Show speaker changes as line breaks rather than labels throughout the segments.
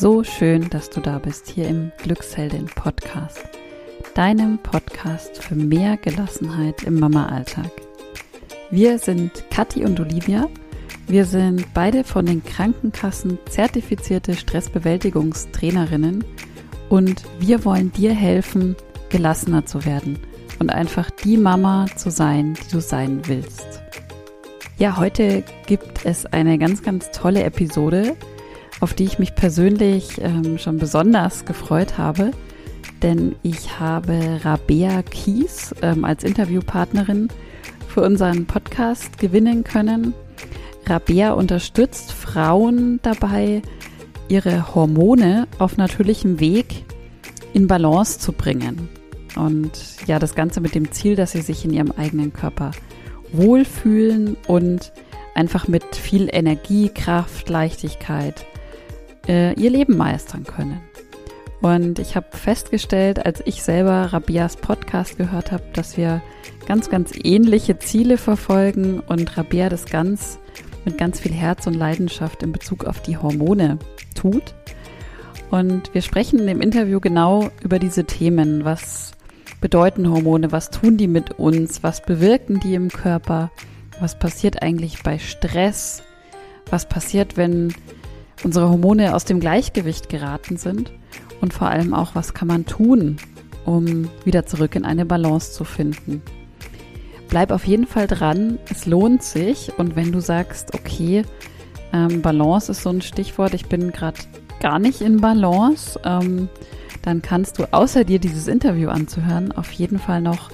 so schön, dass du da bist hier im Glücksheldin Podcast, deinem Podcast für mehr Gelassenheit im Mama-Alltag. Wir sind Kathi und Olivia. Wir sind beide von den Krankenkassen zertifizierte Stressbewältigungstrainerinnen und wir wollen dir helfen, gelassener zu werden und einfach die Mama zu sein, die du sein willst. Ja, heute gibt es eine ganz, ganz tolle Episode, auf die ich mich persönlich ähm, schon besonders gefreut habe, denn ich habe Rabea Kies ähm, als Interviewpartnerin für unseren Podcast gewinnen können. Rabea unterstützt Frauen dabei, ihre Hormone auf natürlichem Weg in Balance zu bringen. Und ja, das Ganze mit dem Ziel, dass sie sich in ihrem eigenen Körper wohlfühlen und einfach mit viel Energie, Kraft, Leichtigkeit äh, ihr Leben meistern können. Und ich habe festgestellt, als ich selber Rabias Podcast gehört habe, dass wir ganz, ganz ähnliche Ziele verfolgen und Rabia das ganz mit ganz viel Herz und Leidenschaft in Bezug auf die Hormone tut. Und wir sprechen in dem Interview genau über diese Themen. Was bedeuten Hormone? Was tun die mit uns? Was bewirken die im Körper? Was passiert eigentlich bei Stress? Was passiert, wenn unsere Hormone aus dem Gleichgewicht geraten sind? Und vor allem auch, was kann man tun, um wieder zurück in eine Balance zu finden? Bleib auf jeden Fall dran, es lohnt sich. Und wenn du sagst, okay, ähm, Balance ist so ein Stichwort, ich bin gerade gar nicht in Balance, ähm, dann kannst du außer dir dieses Interview anzuhören auf jeden Fall noch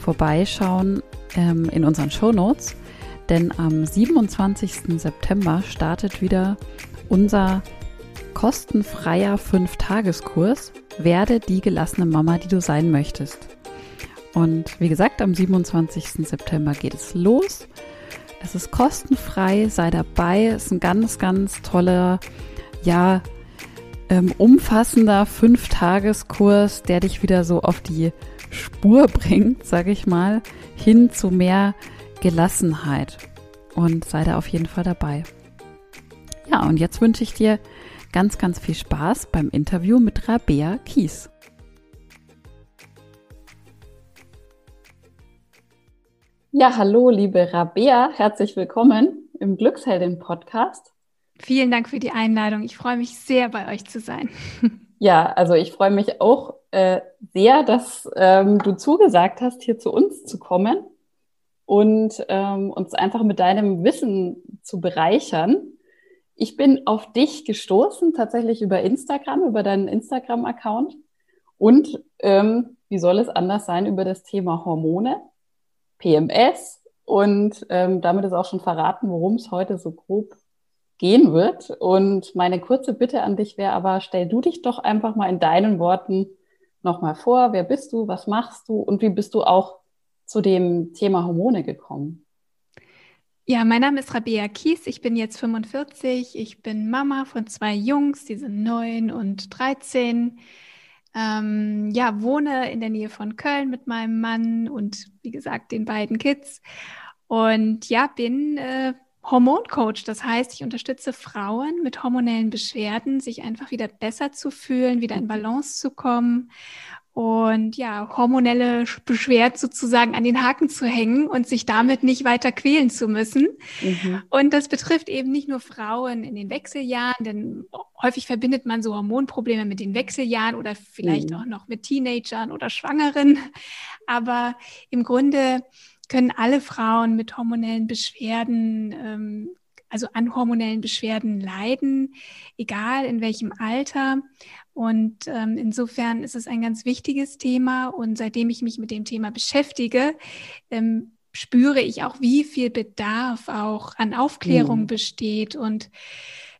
vorbeischauen ähm, in unseren Show Notes, denn am 27. September startet wieder unser kostenfreier 5-Tageskurs Werde die gelassene Mama, die du sein möchtest. Und wie gesagt, am 27. September geht es los. Es ist kostenfrei, sei dabei. Es ist ein ganz, ganz toller, ja, ähm, umfassender Fünf-Tageskurs, der dich wieder so auf die Spur bringt, sage ich mal, hin zu mehr Gelassenheit. Und sei da auf jeden Fall dabei. Ja, und jetzt wünsche ich dir ganz, ganz viel Spaß beim Interview mit Rabea Kies. Ja, hallo, liebe Rabea, herzlich willkommen im Glücksheldin-Podcast.
Vielen Dank für die Einladung. Ich freue mich sehr, bei euch zu sein.
Ja, also ich freue mich auch äh, sehr, dass ähm, du zugesagt hast, hier zu uns zu kommen und ähm, uns einfach mit deinem Wissen zu bereichern. Ich bin auf dich gestoßen, tatsächlich über Instagram, über deinen Instagram-Account. Und ähm, wie soll es anders sein über das Thema Hormone, PMS. Und ähm, damit ist auch schon verraten, worum es heute so grob gehen wird. Und meine kurze Bitte an dich wäre aber, stell du dich doch einfach mal in deinen Worten nochmal vor. Wer bist du? Was machst du? Und wie bist du auch zu dem Thema Hormone gekommen?
Ja, mein Name ist Rabea Kies. Ich bin jetzt 45. Ich bin Mama von zwei Jungs, die sind neun und 13. Ähm, ja, wohne in der Nähe von Köln mit meinem Mann und wie gesagt den beiden Kids. Und ja, bin äh, Hormoncoach. Das heißt, ich unterstütze Frauen mit hormonellen Beschwerden, sich einfach wieder besser zu fühlen, wieder in Balance zu kommen und ja, hormonelle Beschwerden sozusagen an den Haken zu hängen und sich damit nicht weiter quälen zu müssen. Mhm. Und das betrifft eben nicht nur Frauen in den Wechseljahren, denn häufig verbindet man so Hormonprobleme mit den Wechseljahren oder vielleicht mhm. auch noch mit Teenagern oder Schwangeren. Aber im Grunde können alle Frauen mit hormonellen Beschwerden, ähm, also an hormonellen Beschwerden leiden, egal in welchem Alter. Und ähm, insofern ist es ein ganz wichtiges Thema. Und seitdem ich mich mit dem Thema beschäftige, ähm, spüre ich auch, wie viel Bedarf auch an Aufklärung mhm. besteht und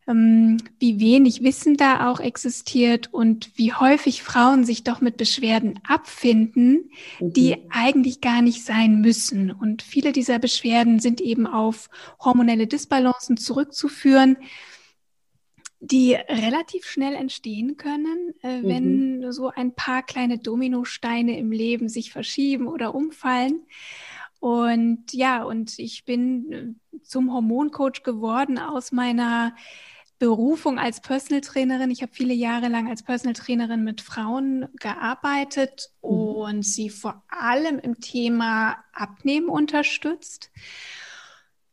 ähm, wie wenig Wissen da auch existiert und wie häufig Frauen sich doch mit Beschwerden abfinden, mhm. die eigentlich gar nicht sein müssen. Und viele dieser Beschwerden sind eben auf hormonelle Disbalancen zurückzuführen, die relativ schnell entstehen können, äh, wenn mhm. so ein paar kleine Dominosteine im Leben sich verschieben oder umfallen. Und ja, und ich bin äh, zum Hormoncoach geworden aus meiner Berufung als Personal Trainerin. Ich habe viele Jahre lang als Personal Trainerin mit Frauen gearbeitet mhm. und sie vor allem im Thema Abnehmen unterstützt.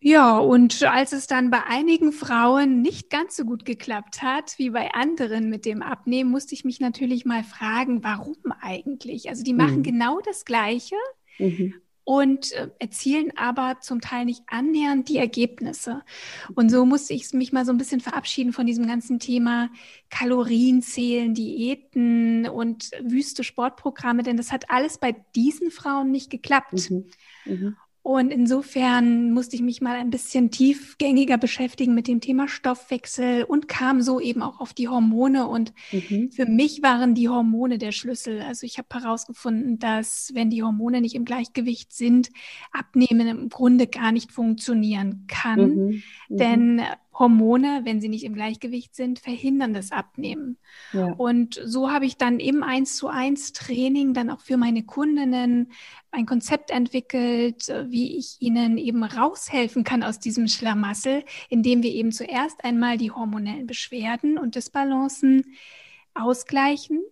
Ja, und als es dann bei einigen Frauen nicht ganz so gut geklappt hat wie bei anderen mit dem Abnehmen, musste ich mich natürlich mal fragen, warum eigentlich? Also die machen mhm. genau das Gleiche. Mhm und äh, erzielen aber zum Teil nicht annähernd die Ergebnisse. Und so musste ich mich mal so ein bisschen verabschieden von diesem ganzen Thema Kalorienzählen, Diäten und wüste Sportprogramme, denn das hat alles bei diesen Frauen nicht geklappt. Mhm. Und insofern musste ich mich mal ein bisschen tiefgängiger beschäftigen mit dem Thema Stoffwechsel und kam so eben auch auf die Hormone. Und mhm. für mich waren die Hormone der Schlüssel. Also ich habe herausgefunden, dass wenn die Hormone nicht im Gleichgewicht sind, Abnehmen im Grunde gar nicht funktionieren kann. Mhm. Mhm. Denn Hormone, wenn sie nicht im Gleichgewicht sind, verhindern das Abnehmen. Ja. Und so habe ich dann im eins zu eins Training dann auch für meine Kundinnen ein Konzept entwickelt, wie ich ihnen eben raushelfen kann aus diesem Schlamassel, indem wir eben zuerst einmal die hormonellen Beschwerden und Disbalancen ausgleichen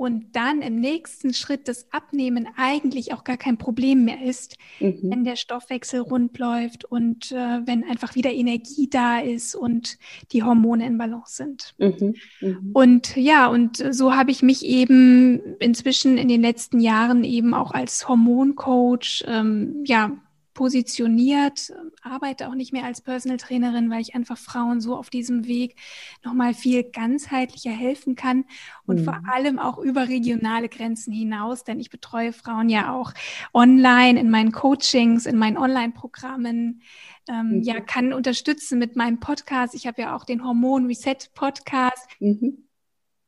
und dann im nächsten Schritt das Abnehmen eigentlich auch gar kein Problem mehr ist, mhm. wenn der Stoffwechsel rund läuft und äh, wenn einfach wieder Energie da ist und die Hormone in Balance sind. Mhm. Mhm. Und ja, und so habe ich mich eben inzwischen in den letzten Jahren eben auch als Hormoncoach ähm, ja positioniert, arbeite auch nicht mehr als Personal Trainerin, weil ich einfach Frauen so auf diesem Weg nochmal viel ganzheitlicher helfen kann und mhm. vor allem auch über regionale Grenzen hinaus, denn ich betreue Frauen ja auch online in meinen Coachings, in meinen Online-Programmen. Ähm, mhm. Ja, kann unterstützen mit meinem Podcast. Ich habe ja auch den Hormon Reset Podcast. Mhm.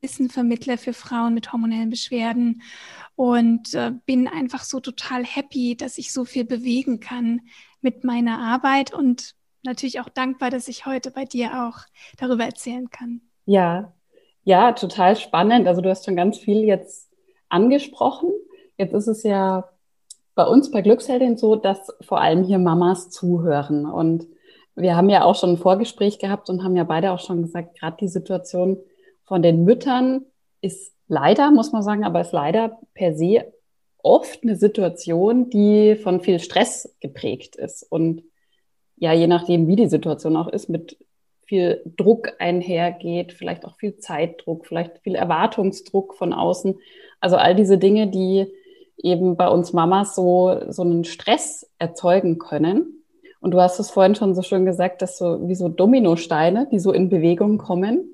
Wissenvermittler für Frauen mit hormonellen Beschwerden und äh, bin einfach so total happy, dass ich so viel bewegen kann mit meiner Arbeit und natürlich auch dankbar, dass ich heute bei dir auch darüber erzählen kann.
Ja, ja, total spannend. Also du hast schon ganz viel jetzt angesprochen. Jetzt ist es ja bei uns bei Glücksheldin so, dass vor allem hier Mamas zuhören. Und wir haben ja auch schon ein Vorgespräch gehabt und haben ja beide auch schon gesagt, gerade die Situation von den Müttern ist leider, muss man sagen, aber ist leider per se oft eine Situation, die von viel Stress geprägt ist. Und ja, je nachdem, wie die Situation auch ist, mit viel Druck einhergeht, vielleicht auch viel Zeitdruck, vielleicht viel Erwartungsdruck von außen. Also all diese Dinge, die eben bei uns Mamas so, so einen Stress erzeugen können. Und du hast es vorhin schon so schön gesagt, dass so wie so Dominosteine, die so in Bewegung kommen.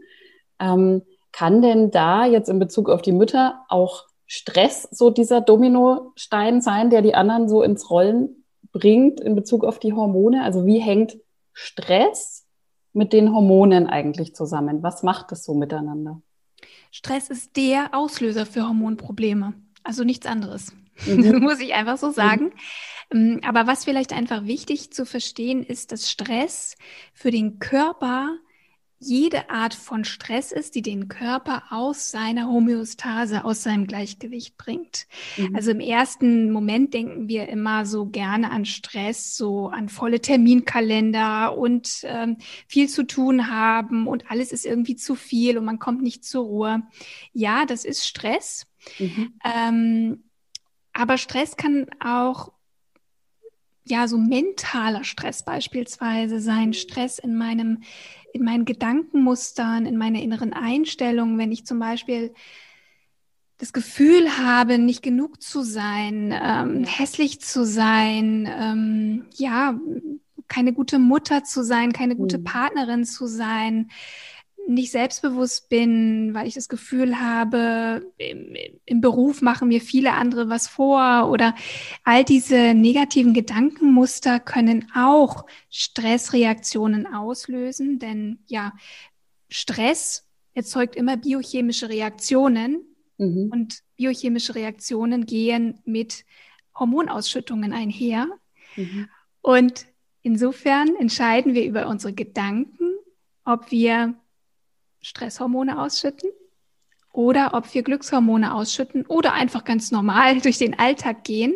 Ähm, kann denn da jetzt in Bezug auf die Mütter auch Stress so dieser Dominostein sein, der die anderen so ins Rollen bringt in Bezug auf die Hormone? Also wie hängt Stress mit den Hormonen eigentlich zusammen? Was macht das so miteinander?
Stress ist der Auslöser für Hormonprobleme, also nichts anderes. Mhm. Muss ich einfach so sagen. Mhm. Aber was vielleicht einfach wichtig zu verstehen ist, dass Stress für den Körper jede Art von Stress ist, die den Körper aus seiner Homöostase, aus seinem Gleichgewicht bringt. Mhm. Also im ersten Moment denken wir immer so gerne an Stress, so an volle Terminkalender und ähm, viel zu tun haben und alles ist irgendwie zu viel und man kommt nicht zur Ruhe. Ja, das ist Stress. Mhm. Ähm, aber Stress kann auch ja, so mentaler Stress beispielsweise sein, Stress in meinem in meinen Gedankenmustern, in meiner inneren Einstellung, wenn ich zum Beispiel das Gefühl habe, nicht genug zu sein, ähm, hässlich zu sein, ähm, ja, keine gute Mutter zu sein, keine gute mhm. Partnerin zu sein, nicht selbstbewusst bin, weil ich das Gefühl habe, im, im, Beruf machen mir viele andere was vor oder all diese negativen Gedankenmuster können auch Stressreaktionen auslösen, denn ja, Stress erzeugt immer biochemische Reaktionen mhm. und biochemische Reaktionen gehen mit Hormonausschüttungen einher. Mhm. Und insofern entscheiden wir über unsere Gedanken, ob wir Stresshormone ausschütten oder ob wir Glückshormone ausschütten oder einfach ganz normal durch den Alltag gehen.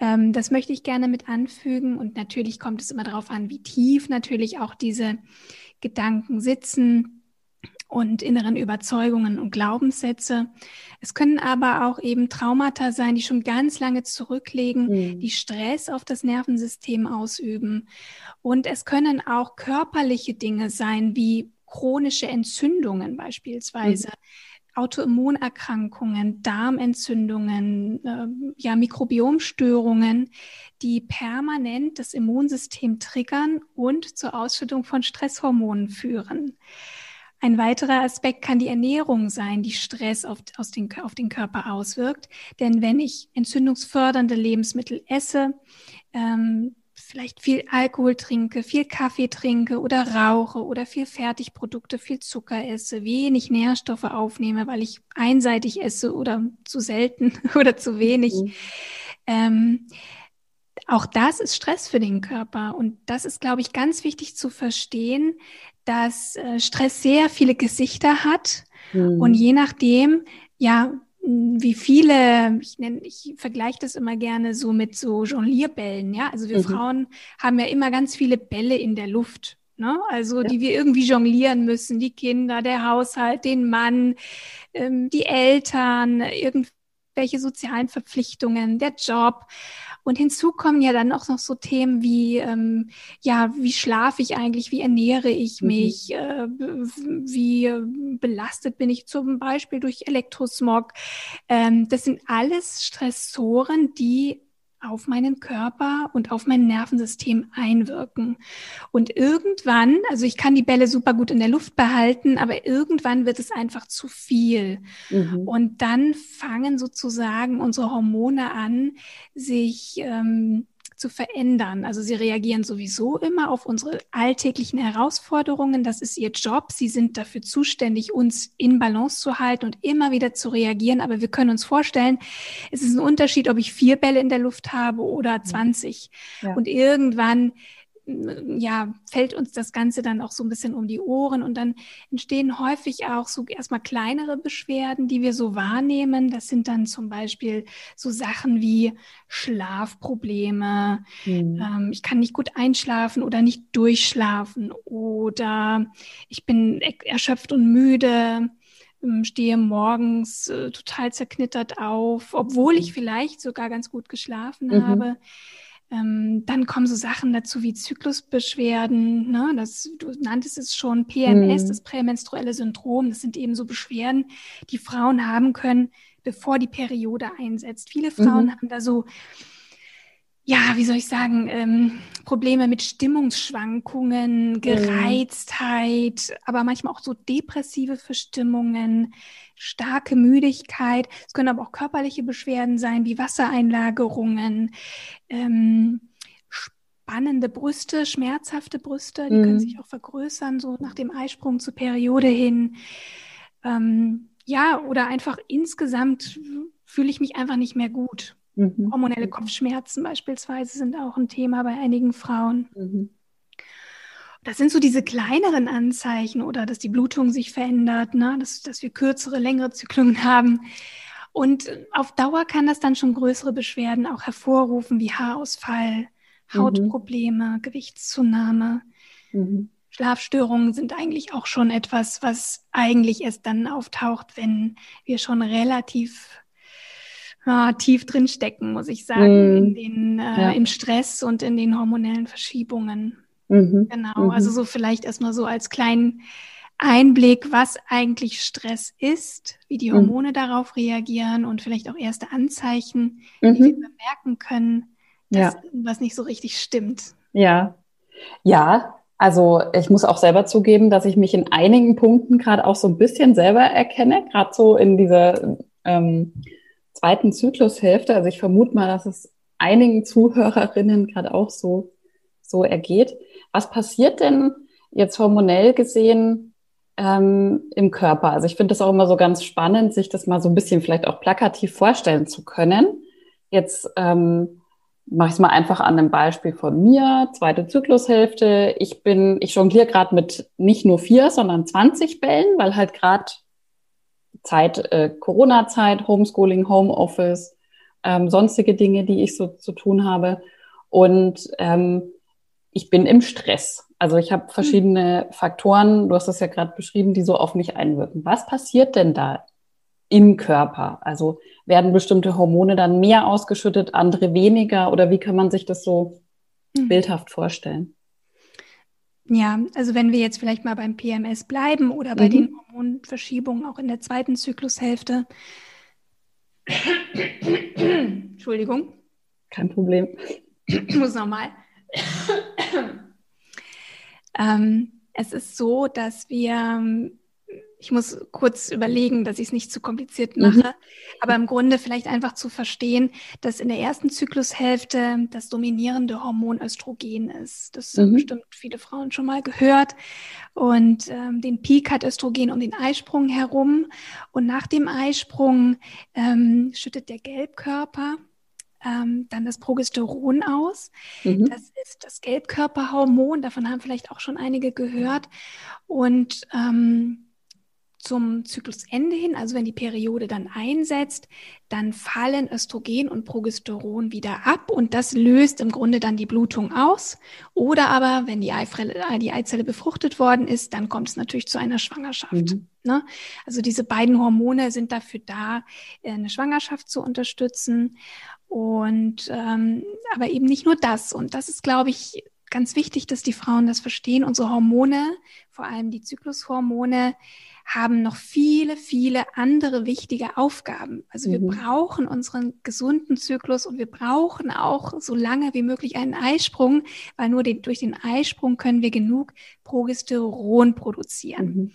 Ähm, das möchte ich gerne mit anfügen. Und natürlich kommt es immer darauf an, wie tief natürlich auch diese Gedanken sitzen und inneren Überzeugungen und Glaubenssätze. Es können aber auch eben Traumata sein, die schon ganz lange zurücklegen, mhm. die Stress auf das Nervensystem ausüben. Und es können auch körperliche Dinge sein, wie chronische Entzündungen beispielsweise. Mhm. Autoimmunerkrankungen, Darmentzündungen, äh, ja, Mikrobiomstörungen, die permanent das Immunsystem triggern und zur Ausschüttung von Stresshormonen führen. Ein weiterer Aspekt kann die Ernährung sein, die Stress auf, den, auf den Körper auswirkt. Denn wenn ich entzündungsfördernde Lebensmittel esse, ähm, vielleicht viel Alkohol trinke, viel Kaffee trinke oder rauche oder viel Fertigprodukte, viel Zucker esse, wenig Nährstoffe aufnehme, weil ich einseitig esse oder zu selten oder zu wenig. Mhm. Ähm, auch das ist Stress für den Körper. Und das ist, glaube ich, ganz wichtig zu verstehen, dass äh, Stress sehr viele Gesichter hat mhm. und je nachdem, ja, wie viele, ich, nenne, ich vergleiche das immer gerne so mit so Jonglierbällen, ja. Also wir mhm. Frauen haben ja immer ganz viele Bälle in der Luft, ne? Also ja. die wir irgendwie jonglieren müssen, die Kinder, der Haushalt, den Mann, ähm, die Eltern, irgendwelche sozialen Verpflichtungen, der Job. Und hinzu kommen ja dann auch noch so Themen wie, ähm, ja, wie schlafe ich eigentlich, wie ernähre ich mhm. mich, mhm. äh, wie belastet bin ich zum Beispiel durch Elektrosmog. Ähm, das sind alles Stressoren, die auf meinen Körper und auf mein Nervensystem einwirken. Und irgendwann, also ich kann die Bälle super gut in der Luft behalten, aber irgendwann wird es einfach zu viel. Mhm. Und dann fangen sozusagen unsere Hormone an, sich ähm, zu verändern. Also sie reagieren sowieso immer auf unsere alltäglichen Herausforderungen. Das ist ihr Job. Sie sind dafür zuständig, uns in Balance zu halten und immer wieder zu reagieren. Aber wir können uns vorstellen, es ist ein Unterschied, ob ich vier Bälle in der Luft habe oder 20. Ja. Und irgendwann ja, fällt uns das Ganze dann auch so ein bisschen um die Ohren und dann entstehen häufig auch so erstmal kleinere Beschwerden, die wir so wahrnehmen. Das sind dann zum Beispiel so Sachen wie Schlafprobleme. Mhm. Ähm, ich kann nicht gut einschlafen oder nicht durchschlafen oder ich bin erschöpft und müde ähm, stehe morgens äh, total zerknittert auf, obwohl ich vielleicht sogar ganz gut geschlafen mhm. habe. Ähm, dann kommen so Sachen dazu wie Zyklusbeschwerden, ne? das, du nanntest es schon, PMS, mhm. das prämenstruelle Syndrom. Das sind eben so Beschwerden, die Frauen haben können, bevor die Periode einsetzt. Viele Frauen mhm. haben da so, ja, wie soll ich sagen, ähm, Probleme mit Stimmungsschwankungen, mhm. Gereiztheit, mhm. aber manchmal auch so depressive Verstimmungen, starke Müdigkeit. Es können aber auch körperliche Beschwerden sein, wie Wassereinlagerungen, ähm, spannende Brüste, schmerzhafte Brüste, die mhm. können sich auch vergrößern, so nach dem Eisprung zur Periode hin. Ähm, ja, oder einfach insgesamt fühle ich mich einfach nicht mehr gut. Mhm. Hormonelle Kopfschmerzen beispielsweise sind auch ein Thema bei einigen Frauen. Mhm. Das sind so diese kleineren Anzeichen oder dass die Blutung sich verändert, ne? dass, dass wir kürzere, längere Zyklen haben. Und auf Dauer kann das dann schon größere Beschwerden auch hervorrufen, wie Haarausfall, mhm. Hautprobleme, mhm. Gewichtszunahme. Mhm. Schlafstörungen sind eigentlich auch schon etwas, was eigentlich erst dann auftaucht, wenn wir schon relativ ja, tief drin stecken, muss ich sagen, mhm. in den, äh, ja. im Stress und in den hormonellen Verschiebungen. Mhm. Genau, mhm. also so vielleicht erstmal so als kleinen Einblick, was eigentlich Stress ist, wie die mhm. Hormone mhm. darauf reagieren und vielleicht auch erste Anzeichen, die wir mhm. bemerken können, dass ja. irgendwas nicht so richtig stimmt.
Ja, ja. Also ich muss auch selber zugeben, dass ich mich in einigen Punkten gerade auch so ein bisschen selber erkenne, gerade so in dieser ähm, zweiten Zyklushälfte. Also ich vermute mal, dass es einigen Zuhörerinnen gerade auch so so ergeht. Was passiert denn jetzt hormonell gesehen ähm, im Körper? Also ich finde das auch immer so ganz spannend, sich das mal so ein bisschen vielleicht auch plakativ vorstellen zu können. Jetzt ähm, mache ich es mal einfach an einem Beispiel von mir, zweite Zyklushälfte. Ich bin, ich jongliere gerade mit nicht nur vier, sondern 20 Bällen, weil halt gerade Zeit, äh, Corona-Zeit, Homeschooling, Homeoffice, ähm, sonstige Dinge, die ich so zu tun habe. Und ähm, ich bin im Stress. Also ich habe verschiedene. Faktoren, du hast das ja gerade beschrieben, die so auf mich einwirken. Was passiert denn da im Körper? Also werden bestimmte Hormone dann mehr ausgeschüttet, andere weniger oder wie kann man sich das so mhm. bildhaft vorstellen?
Ja, also wenn wir jetzt vielleicht mal beim PMS bleiben oder bei mhm. den Hormonverschiebungen auch in der zweiten Zyklushälfte. Entschuldigung.
Kein Problem.
Ich muss nochmal. ähm, es ist so, dass wir ich muss kurz überlegen, dass ich es nicht zu kompliziert mhm. mache, mhm. aber im Grunde vielleicht einfach zu verstehen, dass in der ersten Zyklushälfte das dominierende Hormon Östrogen ist. Das mhm. haben bestimmt viele Frauen schon mal gehört. Und ähm, den Peak hat Östrogen um den Eisprung herum. Und nach dem Eisprung ähm, schüttet der Gelbkörper ähm, dann das Progesteron aus. Mhm. Das ist das Gelbkörperhormon, davon haben vielleicht auch schon einige gehört. Und ähm, zum Zyklusende hin, also wenn die Periode dann einsetzt, dann fallen Östrogen und Progesteron wieder ab und das löst im Grunde dann die Blutung aus. Oder aber, wenn die, Eifrelle, äh, die Eizelle befruchtet worden ist, dann kommt es natürlich zu einer Schwangerschaft. Mhm. Ne? Also diese beiden Hormone sind dafür da, äh, eine Schwangerschaft zu unterstützen. Und ähm, aber eben nicht nur das. Und das ist, glaube ich, ganz wichtig, dass die Frauen das verstehen. Unsere Hormone, vor allem die Zyklushormone, haben noch viele, viele andere wichtige Aufgaben. Also wir mhm. brauchen unseren gesunden Zyklus und wir brauchen auch so lange wie möglich einen Eisprung, weil nur den, durch den Eisprung können wir genug Progesteron produzieren. Mhm.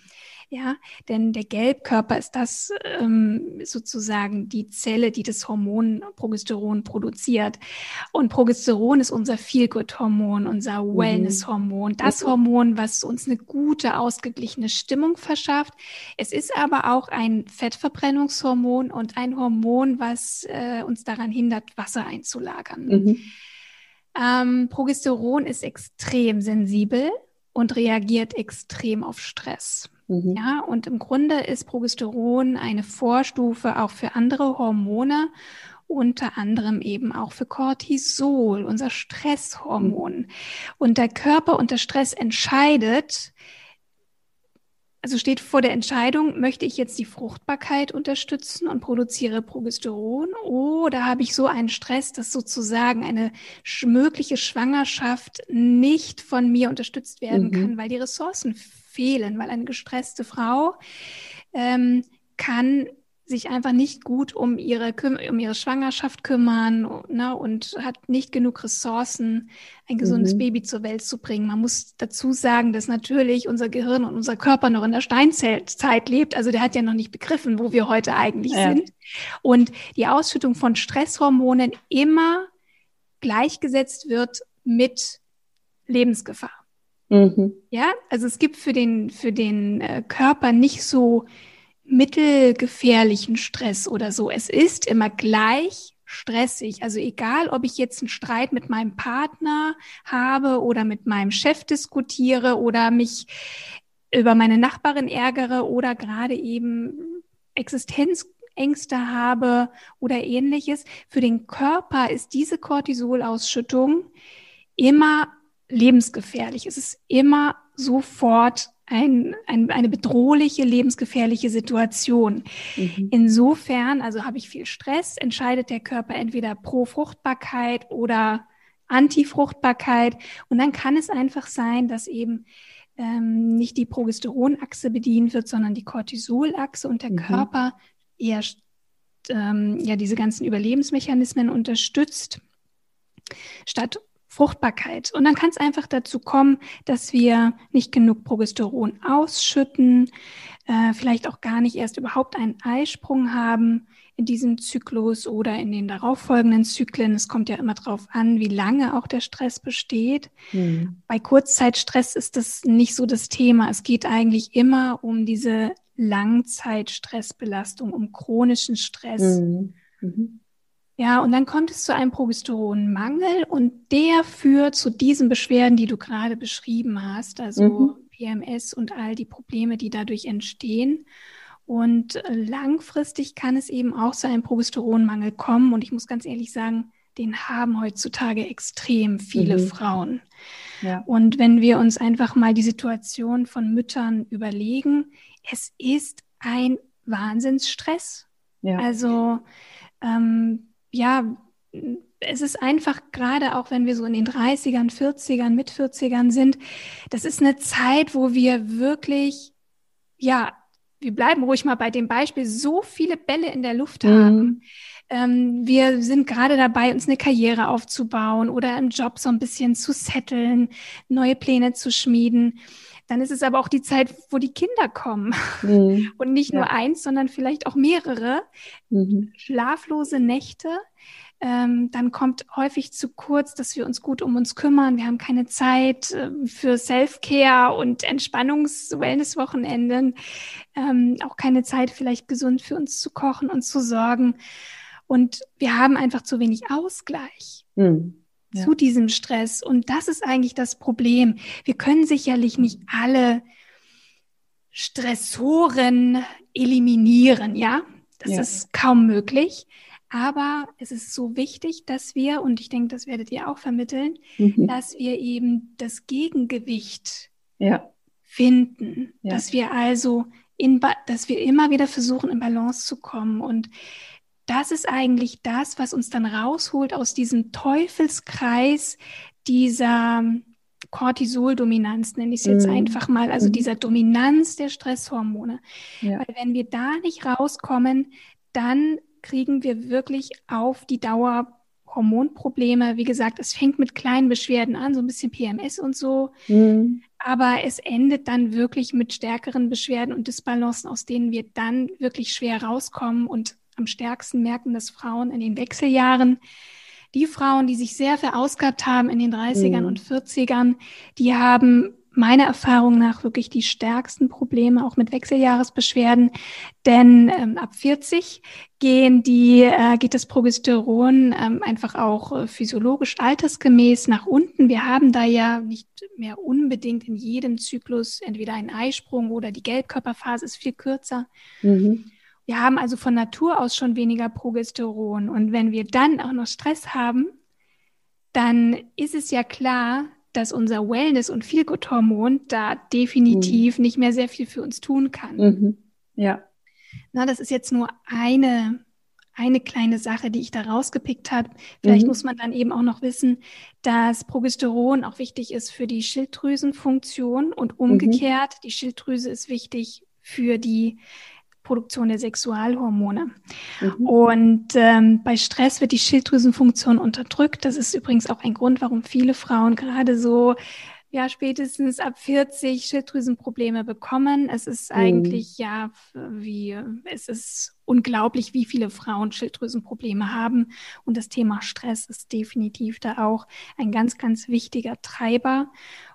Ja, denn der Gelbkörper ist das ähm, sozusagen die Zelle, die das Hormon Progesteron produziert. Und Progesteron ist unser Feelgood-Hormon, unser mhm. Wellness-Hormon, das Hormon, was uns eine gute, ausgeglichene Stimmung verschafft. Es ist aber auch ein Fettverbrennungshormon und ein Hormon, was äh, uns daran hindert, Wasser einzulagern. Mhm. Ähm, Progesteron ist extrem sensibel und reagiert extrem auf Stress. Mhm. Ja, und im Grunde ist Progesteron eine Vorstufe auch für andere Hormone, unter anderem eben auch für Cortisol, unser Stresshormon. Mhm. Und der Körper unter Stress entscheidet, also steht vor der Entscheidung, möchte ich jetzt die Fruchtbarkeit unterstützen und produziere Progesteron oder habe ich so einen Stress, dass sozusagen eine mögliche Schwangerschaft nicht von mir unterstützt werden mhm. kann, weil die Ressourcen fehlen, weil eine gestresste Frau ähm, kann sich einfach nicht gut um ihre, um ihre Schwangerschaft kümmern ne, und hat nicht genug Ressourcen, ein gesundes mhm. Baby zur Welt zu bringen. Man muss dazu sagen, dass natürlich unser Gehirn und unser Körper noch in der Steinzeit lebt. Also der hat ja noch nicht begriffen, wo wir heute eigentlich ja. sind. Und die Ausschüttung von Stresshormonen immer gleichgesetzt wird mit Lebensgefahr. Mhm. Ja, also es gibt für den, für den äh, Körper nicht so mittelgefährlichen Stress oder so. Es ist immer gleich stressig. Also egal, ob ich jetzt einen Streit mit meinem Partner habe oder mit meinem Chef diskutiere oder mich über meine Nachbarin ärgere oder gerade eben Existenzängste habe oder ähnliches. Für den Körper ist diese Cortisolausschüttung immer lebensgefährlich. Es ist immer sofort ein, ein, eine bedrohliche, lebensgefährliche Situation. Mhm. Insofern, also habe ich viel Stress, entscheidet der Körper entweder pro Fruchtbarkeit oder Antifruchtbarkeit. Und dann kann es einfach sein, dass eben ähm, nicht die Progesteronachse bedient wird, sondern die Cortisolachse und der mhm. Körper eher ähm, ja diese ganzen Überlebensmechanismen unterstützt, statt Fruchtbarkeit. Und dann kann es einfach dazu kommen, dass wir nicht genug Progesteron ausschütten, äh, vielleicht auch gar nicht erst überhaupt einen Eisprung haben in diesem Zyklus oder in den darauffolgenden Zyklen. Es kommt ja immer darauf an, wie lange auch der Stress besteht. Mhm. Bei Kurzzeitstress ist das nicht so das Thema. Es geht eigentlich immer um diese Langzeitstressbelastung, um chronischen Stress. Mhm. Mhm. Ja, und dann kommt es zu einem Progesteronmangel und der führt zu diesen Beschwerden, die du gerade beschrieben hast, also mhm. PMS und all die Probleme, die dadurch entstehen. Und äh, langfristig kann es eben auch zu einem Progesteronmangel kommen. Und ich muss ganz ehrlich sagen, den haben heutzutage extrem viele mhm. Frauen. Ja. Und wenn wir uns einfach mal die Situation von Müttern überlegen, es ist ein Wahnsinnsstress. Ja. Also ähm, ja, es ist einfach gerade auch, wenn wir so in den 30ern, 40ern, mit 40ern sind, das ist eine Zeit, wo wir wirklich, ja, wir bleiben ruhig mal bei dem Beispiel, so viele Bälle in der Luft mhm. haben. Ähm, wir sind gerade dabei, uns eine Karriere aufzubauen oder im Job so ein bisschen zu setteln, neue Pläne zu schmieden. Dann ist es aber auch die Zeit, wo die Kinder kommen. Mhm. Und nicht nur eins, sondern vielleicht auch mehrere. Mhm. Schlaflose Nächte. Ähm, dann kommt häufig zu kurz, dass wir uns gut um uns kümmern. Wir haben keine Zeit äh, für Self-Care und Entspannungs-Wellness-Wochenenden. Ähm, auch keine Zeit, vielleicht gesund für uns zu kochen und zu sorgen. Und wir haben einfach zu wenig Ausgleich. Mhm ja. zu diesem Stress. Und das ist eigentlich das Problem. Wir können sicherlich nicht alle Stressoren eliminieren, ja? Das ja. ist kaum möglich. Aber es ist so wichtig, dass wir, und ich denke, das werdet ihr auch vermitteln, mhm. dass wir eben das Gegengewicht ja. finden. Dass wir also in, dass wir immer wieder versuchen, in Balance zu kommen. Und das ist eigentlich das, was uns dann rausholt aus diesem Teufelskreis dieser Cortisol-Dominanz, nenne ich es jetzt mhm. einfach mal, also mhm. dieser Dominanz der Stresshormone. Ja. Weil wenn wir da nicht rauskommen, dann kriegen wir wirklich auf die Dauer Hormonprobleme. Wie gesagt, es fängt mit kleinen Beschwerden an, so ein bisschen PMS und so. Mhm. Aber es endet dann wirklich mit stärkeren Beschwerden und Disbalancen, aus denen wir dann wirklich schwer rauskommen und am stärksten merken das Frauen in den Wechseljahren. Die Frauen, die sich sehr verausgabt haben in den 30ern mhm. und 40ern, die haben meiner Erfahrung nach wirklich die stärksten Probleme auch mit Wechseljahresbeschwerden, denn ähm, ab 40 gehen die, äh, geht das Progesteron ähm, einfach auch äh, physiologisch altersgemäß nach unten. Wir haben da ja nicht mehr unbedingt in jedem Zyklus entweder einen Eisprung oder die Gelbkörperphase ist viel kürzer. Mhm. Wir haben also von Natur aus schon weniger Progesteron. Und wenn wir dann auch noch Stress haben, dann ist es ja klar, dass unser Wellness- und Feelgood-Hormon da definitiv mhm. nicht mehr sehr viel für uns tun kann. Mhm. Ja. Na, das ist jetzt nur eine, eine kleine Sache, die ich da rausgepickt habe. Vielleicht mhm. muss man dann eben auch noch wissen, dass Progesteron auch wichtig ist für die Schilddrüsenfunktion und mhm. umgekehrt. Die Schilddrüse ist wichtig für die Produktion der Sexualhormone. Mhm. Und ähm, bei Stress wird die Schilddrüsenfunktion unterdrückt. Das ist übrigens auch ein Grund, warum viele Frauen gerade so ja spätestens ab 40 Schilddrüsenprobleme bekommen. Es ist mhm. eigentlich ja wie es ist unglaublich, wie viele Frauen Schilddrüsenprobleme haben und das Thema Stress ist definitiv da auch ein ganz ganz wichtiger Treiber.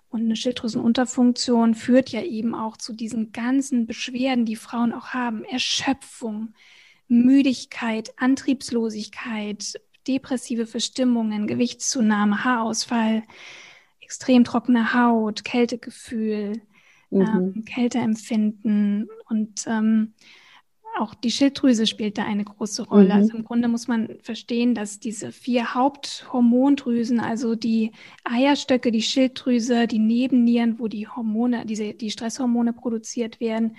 Und eine Schilddrüsenunterfunktion führt ja eben auch zu diesen ganzen Beschwerden, die Frauen auch haben. Erschöpfung, Müdigkeit, Antriebslosigkeit, depressive Verstimmungen, Gewichtszunahme, Haarausfall, extrem trockene Haut, Kältegefühl, mhm. ähm, Kälteempfinden und ähm, auch die Schilddrüse spielt da eine große Rolle. Mhm. Also im Grunde muss man verstehen, dass diese vier Haupthormondrüsen, also die Eierstöcke, die Schilddrüse, die Nebennieren, wo die Hormone, diese, die Stresshormone produziert werden,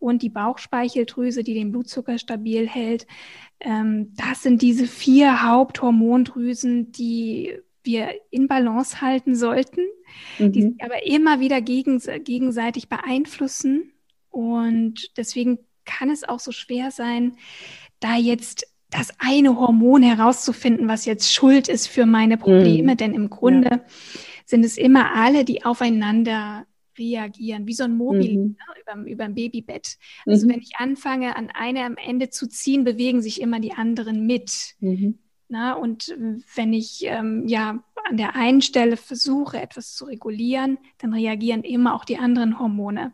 und die Bauchspeicheldrüse, die den Blutzucker stabil hält. Ähm, das sind diese vier Haupthormondrüsen, die wir in Balance halten sollten, mhm. die sich aber immer wieder gegen, gegenseitig beeinflussen. Und deswegen kann es auch so schwer sein, da jetzt das eine Hormon herauszufinden, was jetzt schuld ist für meine Probleme, mhm. denn im Grunde ja. sind es immer alle, die aufeinander reagieren, wie so ein Mobil mhm. ne, über, ein Babybett. Also mhm. wenn ich anfange, an eine am Ende zu ziehen, bewegen sich immer die anderen mit. Mhm. Na, und wenn ich ähm, ja an der einen Stelle versuche, etwas zu regulieren, dann reagieren immer auch die anderen Hormone.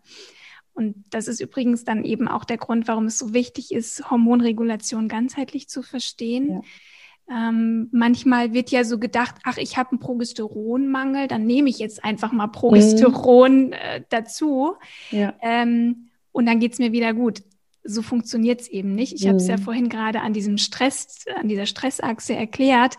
Und das ist übrigens dann eben auch der Grund, warum es so wichtig ist, Hormonregulation ganzheitlich zu verstehen. Ja. Ähm, manchmal wird ja so gedacht, ach, ich habe einen Progesteronmangel, dann nehme ich jetzt einfach mal Progesteron mhm. äh, dazu ja. ähm, und dann geht's mir wieder gut. So funktioniert's eben nicht. Ich mhm. habe es ja vorhin gerade an diesem Stress, an dieser Stressachse erklärt.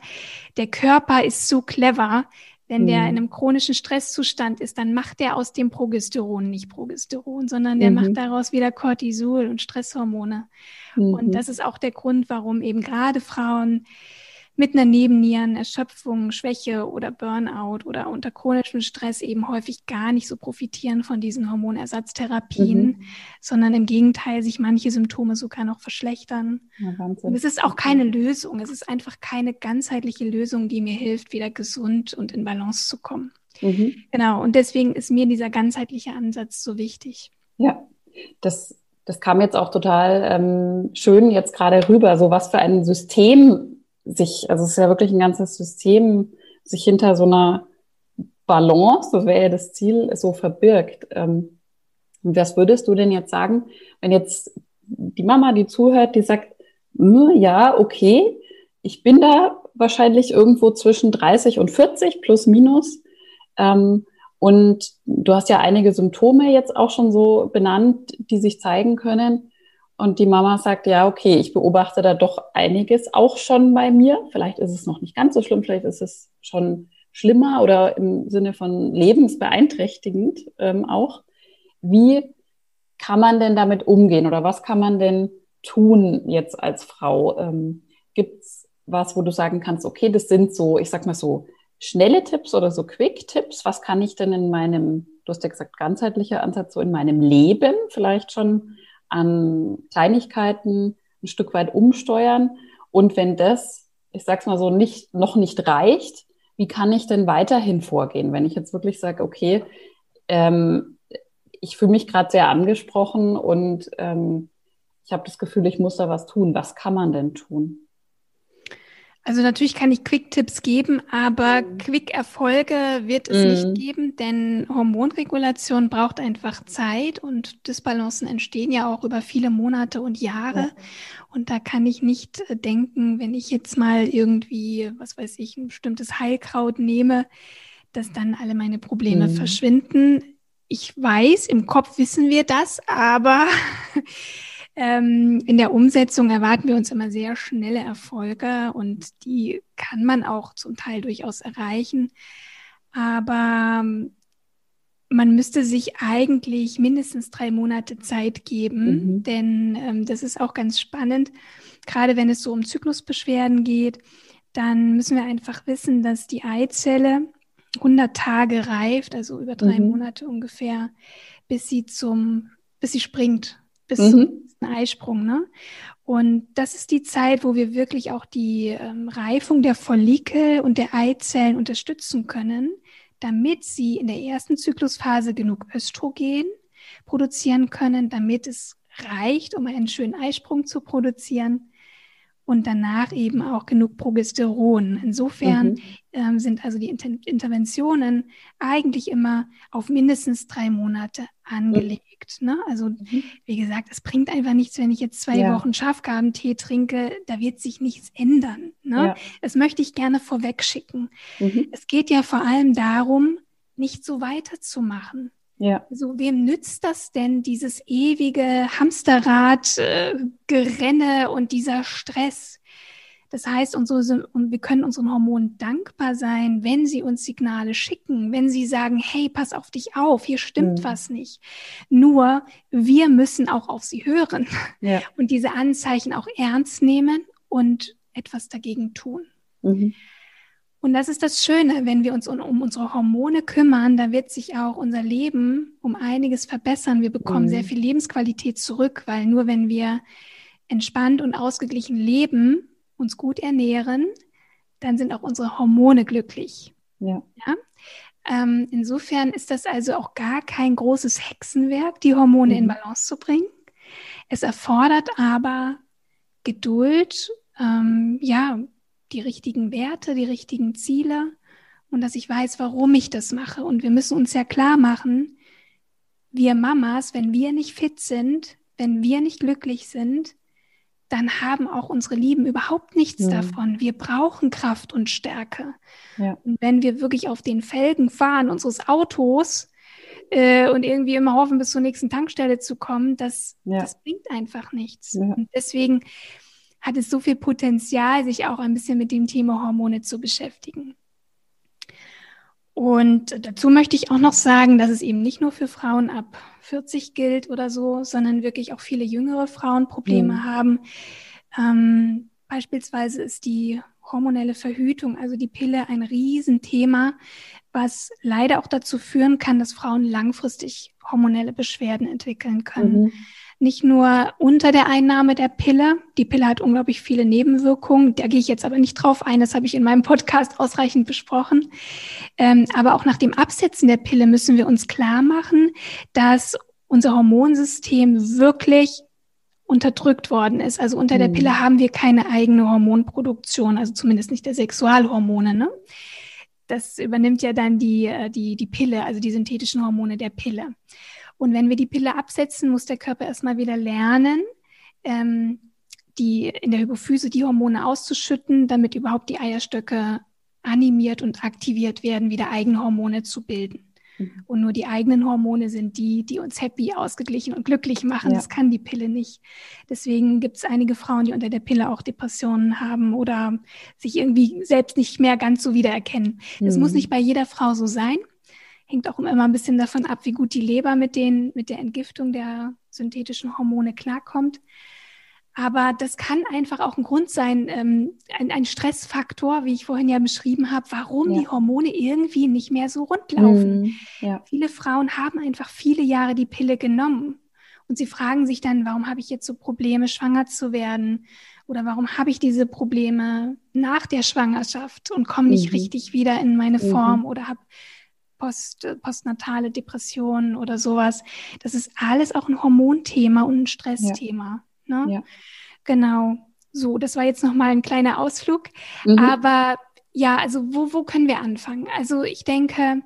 Der Körper ist so clever, Wenn der in einem chronischen Stresszustand ist, dann macht der aus dem Progesteron nicht Progesteron, sondern der mhm. macht daraus wieder Cortisol und Stresshormone. Mhm. Und das ist auch der Grund, warum eben gerade Frauen mit einer Nebennierenerschöpfung, Schwäche oder Burnout oder unter chronischem Stress eben häufig gar nicht so profitieren von diesen Hormonersatztherapien, mhm. sondern im Gegenteil sich manche Symptome sogar noch verschlechtern. Ja, Und es ist auch keine Lösung. Es ist einfach keine ganzheitliche Lösung, die mir hilft, wieder gesund und in Balance zu kommen. Mhm. Genau. Und deswegen ist mir dieser ganzheitliche Ansatz so wichtig.
Ja, das das kam jetzt auch total ähm, schön jetzt gerade rüber, so was für ein System sich, also es ist ja wirklich ein ganzes System, sich hinter so einer Balance, das wäre ja das Ziel, so verbirgt. Ähm, was würdest du denn jetzt sagen, wenn jetzt die Mama, die zuhört, die sagt, hm, ja, okay, ich bin da wahrscheinlich irgendwo zwischen 30 und 40 plus minus. Ähm, und du hast ja einige Symptome jetzt auch schon so benannt, die sich zeigen können. Und die Mama sagt, ja, okay, ich beobachte da doch einiges auch schon bei mir. Vielleicht ist es noch nicht ganz so schlimm, vielleicht ist es schon schlimmer oder im Sinne von lebensbeeinträchtigend ähm, auch. Wie kann man denn damit umgehen oder was kann man denn tun jetzt als Frau? Ähm, Gibt es was, wo du sagen kannst, okay, das sind so, ich sag mal so, schnelle Tipps oder so Quick-Tipps? Was kann ich denn in meinem, du hast ja gesagt, ganzheitlicher Ansatz, so in meinem Leben vielleicht schon an Kleinigkeiten ein Stück weit umsteuern. Und wenn das, ich sag's mal so, nicht, noch nicht reicht, wie kann ich denn weiterhin vorgehen? Wenn ich jetzt wirklich sage, okay, ähm, ich fühle mich gerade sehr angesprochen und ähm, ich habe das Gefühl, ich muss da was tun. Was kann man denn tun?
Also natürlich kann ich Quick-Tipps geben, aber mhm. Quick-Erfolge wird es mhm. nicht geben, denn Hormonregulation braucht einfach Zeit und Disbalancen entstehen ja auch über viele Monate und Jahre. Ja. Und da kann ich nicht äh, denken, wenn ich jetzt mal irgendwie, was weiß ich, ein bestimmtes Heilkraut nehme, dass dann alle meine Probleme mhm. verschwinden. Ich weiß, im Kopf wissen wir das, aber Ähm, in der Umsetzung erwarten wir uns immer sehr schnelle Erfolge und die kann man auch zum Teil durchaus erreichen. Aber ähm, man müsste sich eigentlich mindestens drei Monate Zeit geben, mhm. denn ähm, das ist auch ganz spannend. Gerade wenn es so um Zyklusbeschwerden geht, dann müssen wir einfach wissen, dass die Eizelle 100 Tage reift, also über drei mhm. Monate ungefähr, bis sie zum, bis sie springt, bis mhm. zum Eisprung. Ne? Und das ist die Zeit, wo wir wirklich auch die ähm, Reifung der Follikel und der Eizellen unterstützen können, damit sie in der ersten Zyklusphase genug Östrogen produzieren können, damit es reicht, um einen schönen Eisprung zu produzieren und danach eben auch genug Progesteron. Insofern mhm. ähm, sind also die Inter Interventionen eigentlich immer auf mindestens drei Monate angelegt. Ne? Also mhm. wie gesagt, es bringt einfach nichts, wenn ich jetzt zwei ja. Wochen Schafgabentee trinke, da wird sich nichts ändern. Ne? Ja. Das möchte ich gerne vorweg schicken. Mhm. Es geht ja vor allem darum, nicht so weiterzumachen. Ja. So, wem nützt das denn, dieses ewige Hamsterrad-Gerenne äh, und dieser Stress? Das heißt, unsere, und wir können unseren Hormonen dankbar sein, wenn sie uns Signale schicken, wenn sie sagen, hey, pass auf dich auf, hier stimmt mhm. was nicht. Nur wir müssen auch auf sie hören ja. und diese Anzeichen auch ernst nehmen und etwas dagegen tun. Mhm. Und das ist das Schöne, wenn wir uns um, um, unsere Hormone kümmern, da wird sich auch unser Leben um einiges verbessern. Wir bekommen mhm. sehr viel Lebensqualität zurück, weil nur wenn wir entspannt und ausgeglichen leben, uns gut ernähren, dann sind auch unsere Hormone glücklich. Ja. ja? Ähm, insofern ist das also auch gar kein großes Hexenwerk, die Hormone mhm. in Balance zu bringen. Es erfordert aber Geduld, ähm, ja, die richtigen Werte, die richtigen Ziele und dass ich weiß, warum ich das mache. Und wir müssen uns ja klar machen, wir Mamas, wenn wir nicht fit sind, wenn wir nicht glücklich sind, dann haben auch unsere Lieben überhaupt nichts ja. davon. Wir brauchen Kraft und Stärke. Ja. Und wenn wir wirklich auf den Felgen fahren unseres Autos äh, und irgendwie immer hoffen, bis zur nächsten Tankstelle zu kommen, das, ja. das bringt einfach nichts. Und deswegen hat es so viel Potenzial, sich auch ein bisschen mit dem Thema Hormone zu beschäftigen. Und dazu möchte ich auch noch sagen, dass es eben nicht nur für Frauen ab 40 gilt oder so, sondern wirklich auch viele jüngere Frauen Probleme mhm. haben. Ähm, beispielsweise ist die hormonelle Verhütung, also die Pille, ein Riesenthema, was leider auch dazu führen kann, dass Frauen langfristig hormonelle Beschwerden entwickeln können. Mhm. Nicht nur unter der Einnahme der Pille. Die Pille hat unglaublich viele Nebenwirkungen. Da gehe ich jetzt aber nicht drauf ein. Das habe ich in meinem Podcast ausreichend besprochen. Ähm, aber auch nach dem Absetzen der Pille müssen wir uns klar machen, dass unser Hormonsystem wirklich unterdrückt worden ist. Also unter mhm. der Pille haben wir keine eigene Hormonproduktion, also zumindest nicht der Sexualhormone. Ne? Das übernimmt ja dann die, äh, die, die Pille, also die synthetischen Hormone der Pille. Und wenn wir die Pille absetzen, muss der Körper erstmal wieder lernen, ähm, die in der Hypophyse die Hormone auszuschütten, damit überhaupt die Eierstöcke animiert und aktiviert werden, wieder eigene Hormone zu bilden. Mhm. Und nur die eigenen Hormone sind die, die uns happy, ausgeglichen und glücklich machen. Ja. Das kann die Pille nicht. Deswegen gibt es einige Frauen, die unter der Pille auch Depressionen haben oder sich irgendwie selbst nicht mehr ganz so wiedererkennen. Das mhm. muss nicht bei jeder Frau so sein hängt auch immer ein bisschen davon ab, wie gut die Leber mit, den, mit der Entgiftung der synthetischen Hormone klarkommt. Aber das kann einfach auch ein Grund sein, ähm, ein, ein, Stressfaktor, wie ich vorhin ja beschrieben habe, warum ja. die Hormone irgendwie nicht mehr so rund laufen. Mm, ja. Viele Frauen haben einfach viele Jahre die Pille genommen und sie fragen sich dann, warum habe ich jetzt so Probleme, schwanger zu werden? Oder warum habe ich diese Probleme nach der Schwangerschaft und komme nicht mhm. richtig wieder in meine mhm. Form mhm. oder habe Post, postnatale Depressionen oder sowas. Das ist alles auch ein Hormonthema und ein Stressthema. Ja. Ne? Ja. Genau. So, das war jetzt nochmal ein kleiner Ausflug. Mhm. Aber ja, also wo, wo können wir anfangen? Also ich denke,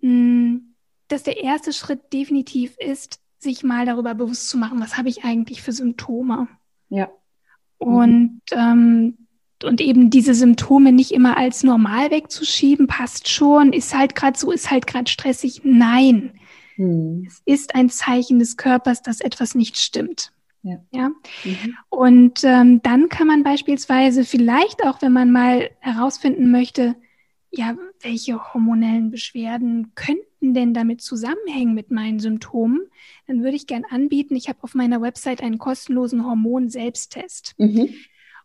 mh, hm, dass der erste Schritt definitiv ist, sich mal darüber bewusst zu machen, was habe ich eigentlich für Symptome.
Ja.
Und ähm, und eben diese Symptome nicht immer als normal wegzuschieben, passt schon, ist halt gerade so, ist halt gerade stressig. Nein, hm. es ist ein Zeichen des Körpers, dass etwas nicht stimmt. Ja. ja? Mhm. Und ähm, dann kann man beispielsweise vielleicht auch, wenn man mal herausfinden möchte, ja, welche hormonellen Beschwerden könnten denn damit zusammenhängen mit meinen Symptomen, dann würde ich gern anbieten, ich habe auf meiner Website einen kostenlosen Hormon-Selbsttest. Mhm.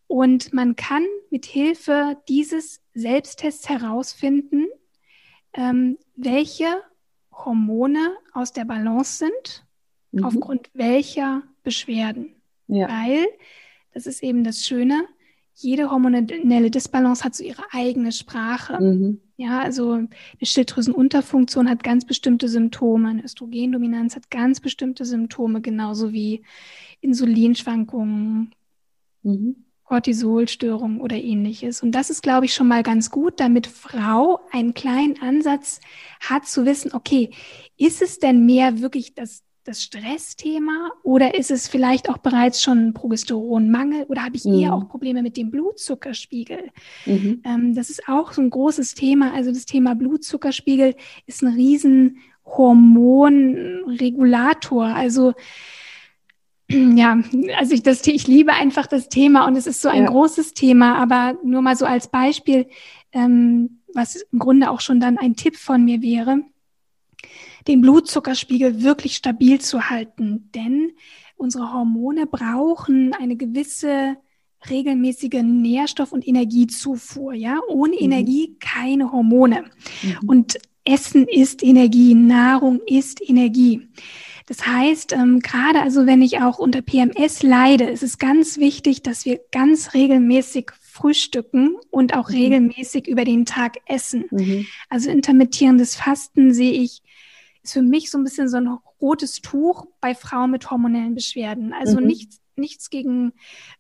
Und man kann mit Hilfe dieses Selbsttests herausfinden, ähm, welche Hormone aus der Balance sind, mhm. aufgrund welcher Beschwerden. Ja. Weil, das ist eben das Schöne, jede hormonelle Disbalance hat so ihre eigene Sprache. Mhm. Ja, also eine Schilddrüsenunterfunktion hat ganz bestimmte Symptome, eine Östrogendominanz hat ganz bestimmte Symptome, genauso wie Insulinschwankungen, mhm. Cortisolstörung oder ähnliches. Und das ist, glaube ich, schon mal ganz gut, damit Frau einen kleinen Ansatz hat zu wissen, okay, ist es denn mehr wirklich das, das Stressthema oder ist es vielleicht auch bereits schon Progesteronmangel oder habe ich mhm. eher auch Probleme mit dem Blutzuckerspiegel? Mhm. Ähm, das ist auch so ein großes Thema. Also das Thema Blutzuckerspiegel ist ein riesen Hormonregulator. Also ja, also ich, das, ich liebe einfach das Thema und es ist so ein ja. großes Thema, aber nur mal so als Beispiel, ähm, was im Grunde auch schon dann ein Tipp von mir wäre, den Blutzuckerspiegel wirklich stabil zu halten, denn unsere Hormone brauchen eine gewisse regelmäßige Nährstoff- und Energiezufuhr, ja, ohne mhm. Energie keine Hormone. Mhm. Und Essen ist Energie, Nahrung ist Energie. Das heißt, ähm, gerade also wenn ich auch unter PMS leide, ist es ganz wichtig, dass wir ganz regelmäßig frühstücken und auch mhm. regelmäßig über den Tag essen. Mhm. Also intermittierendes Fasten sehe ich, ist für mich so ein bisschen so ein rotes Tuch bei Frauen mit hormonellen Beschwerden. Also mhm. nichts nichts gegen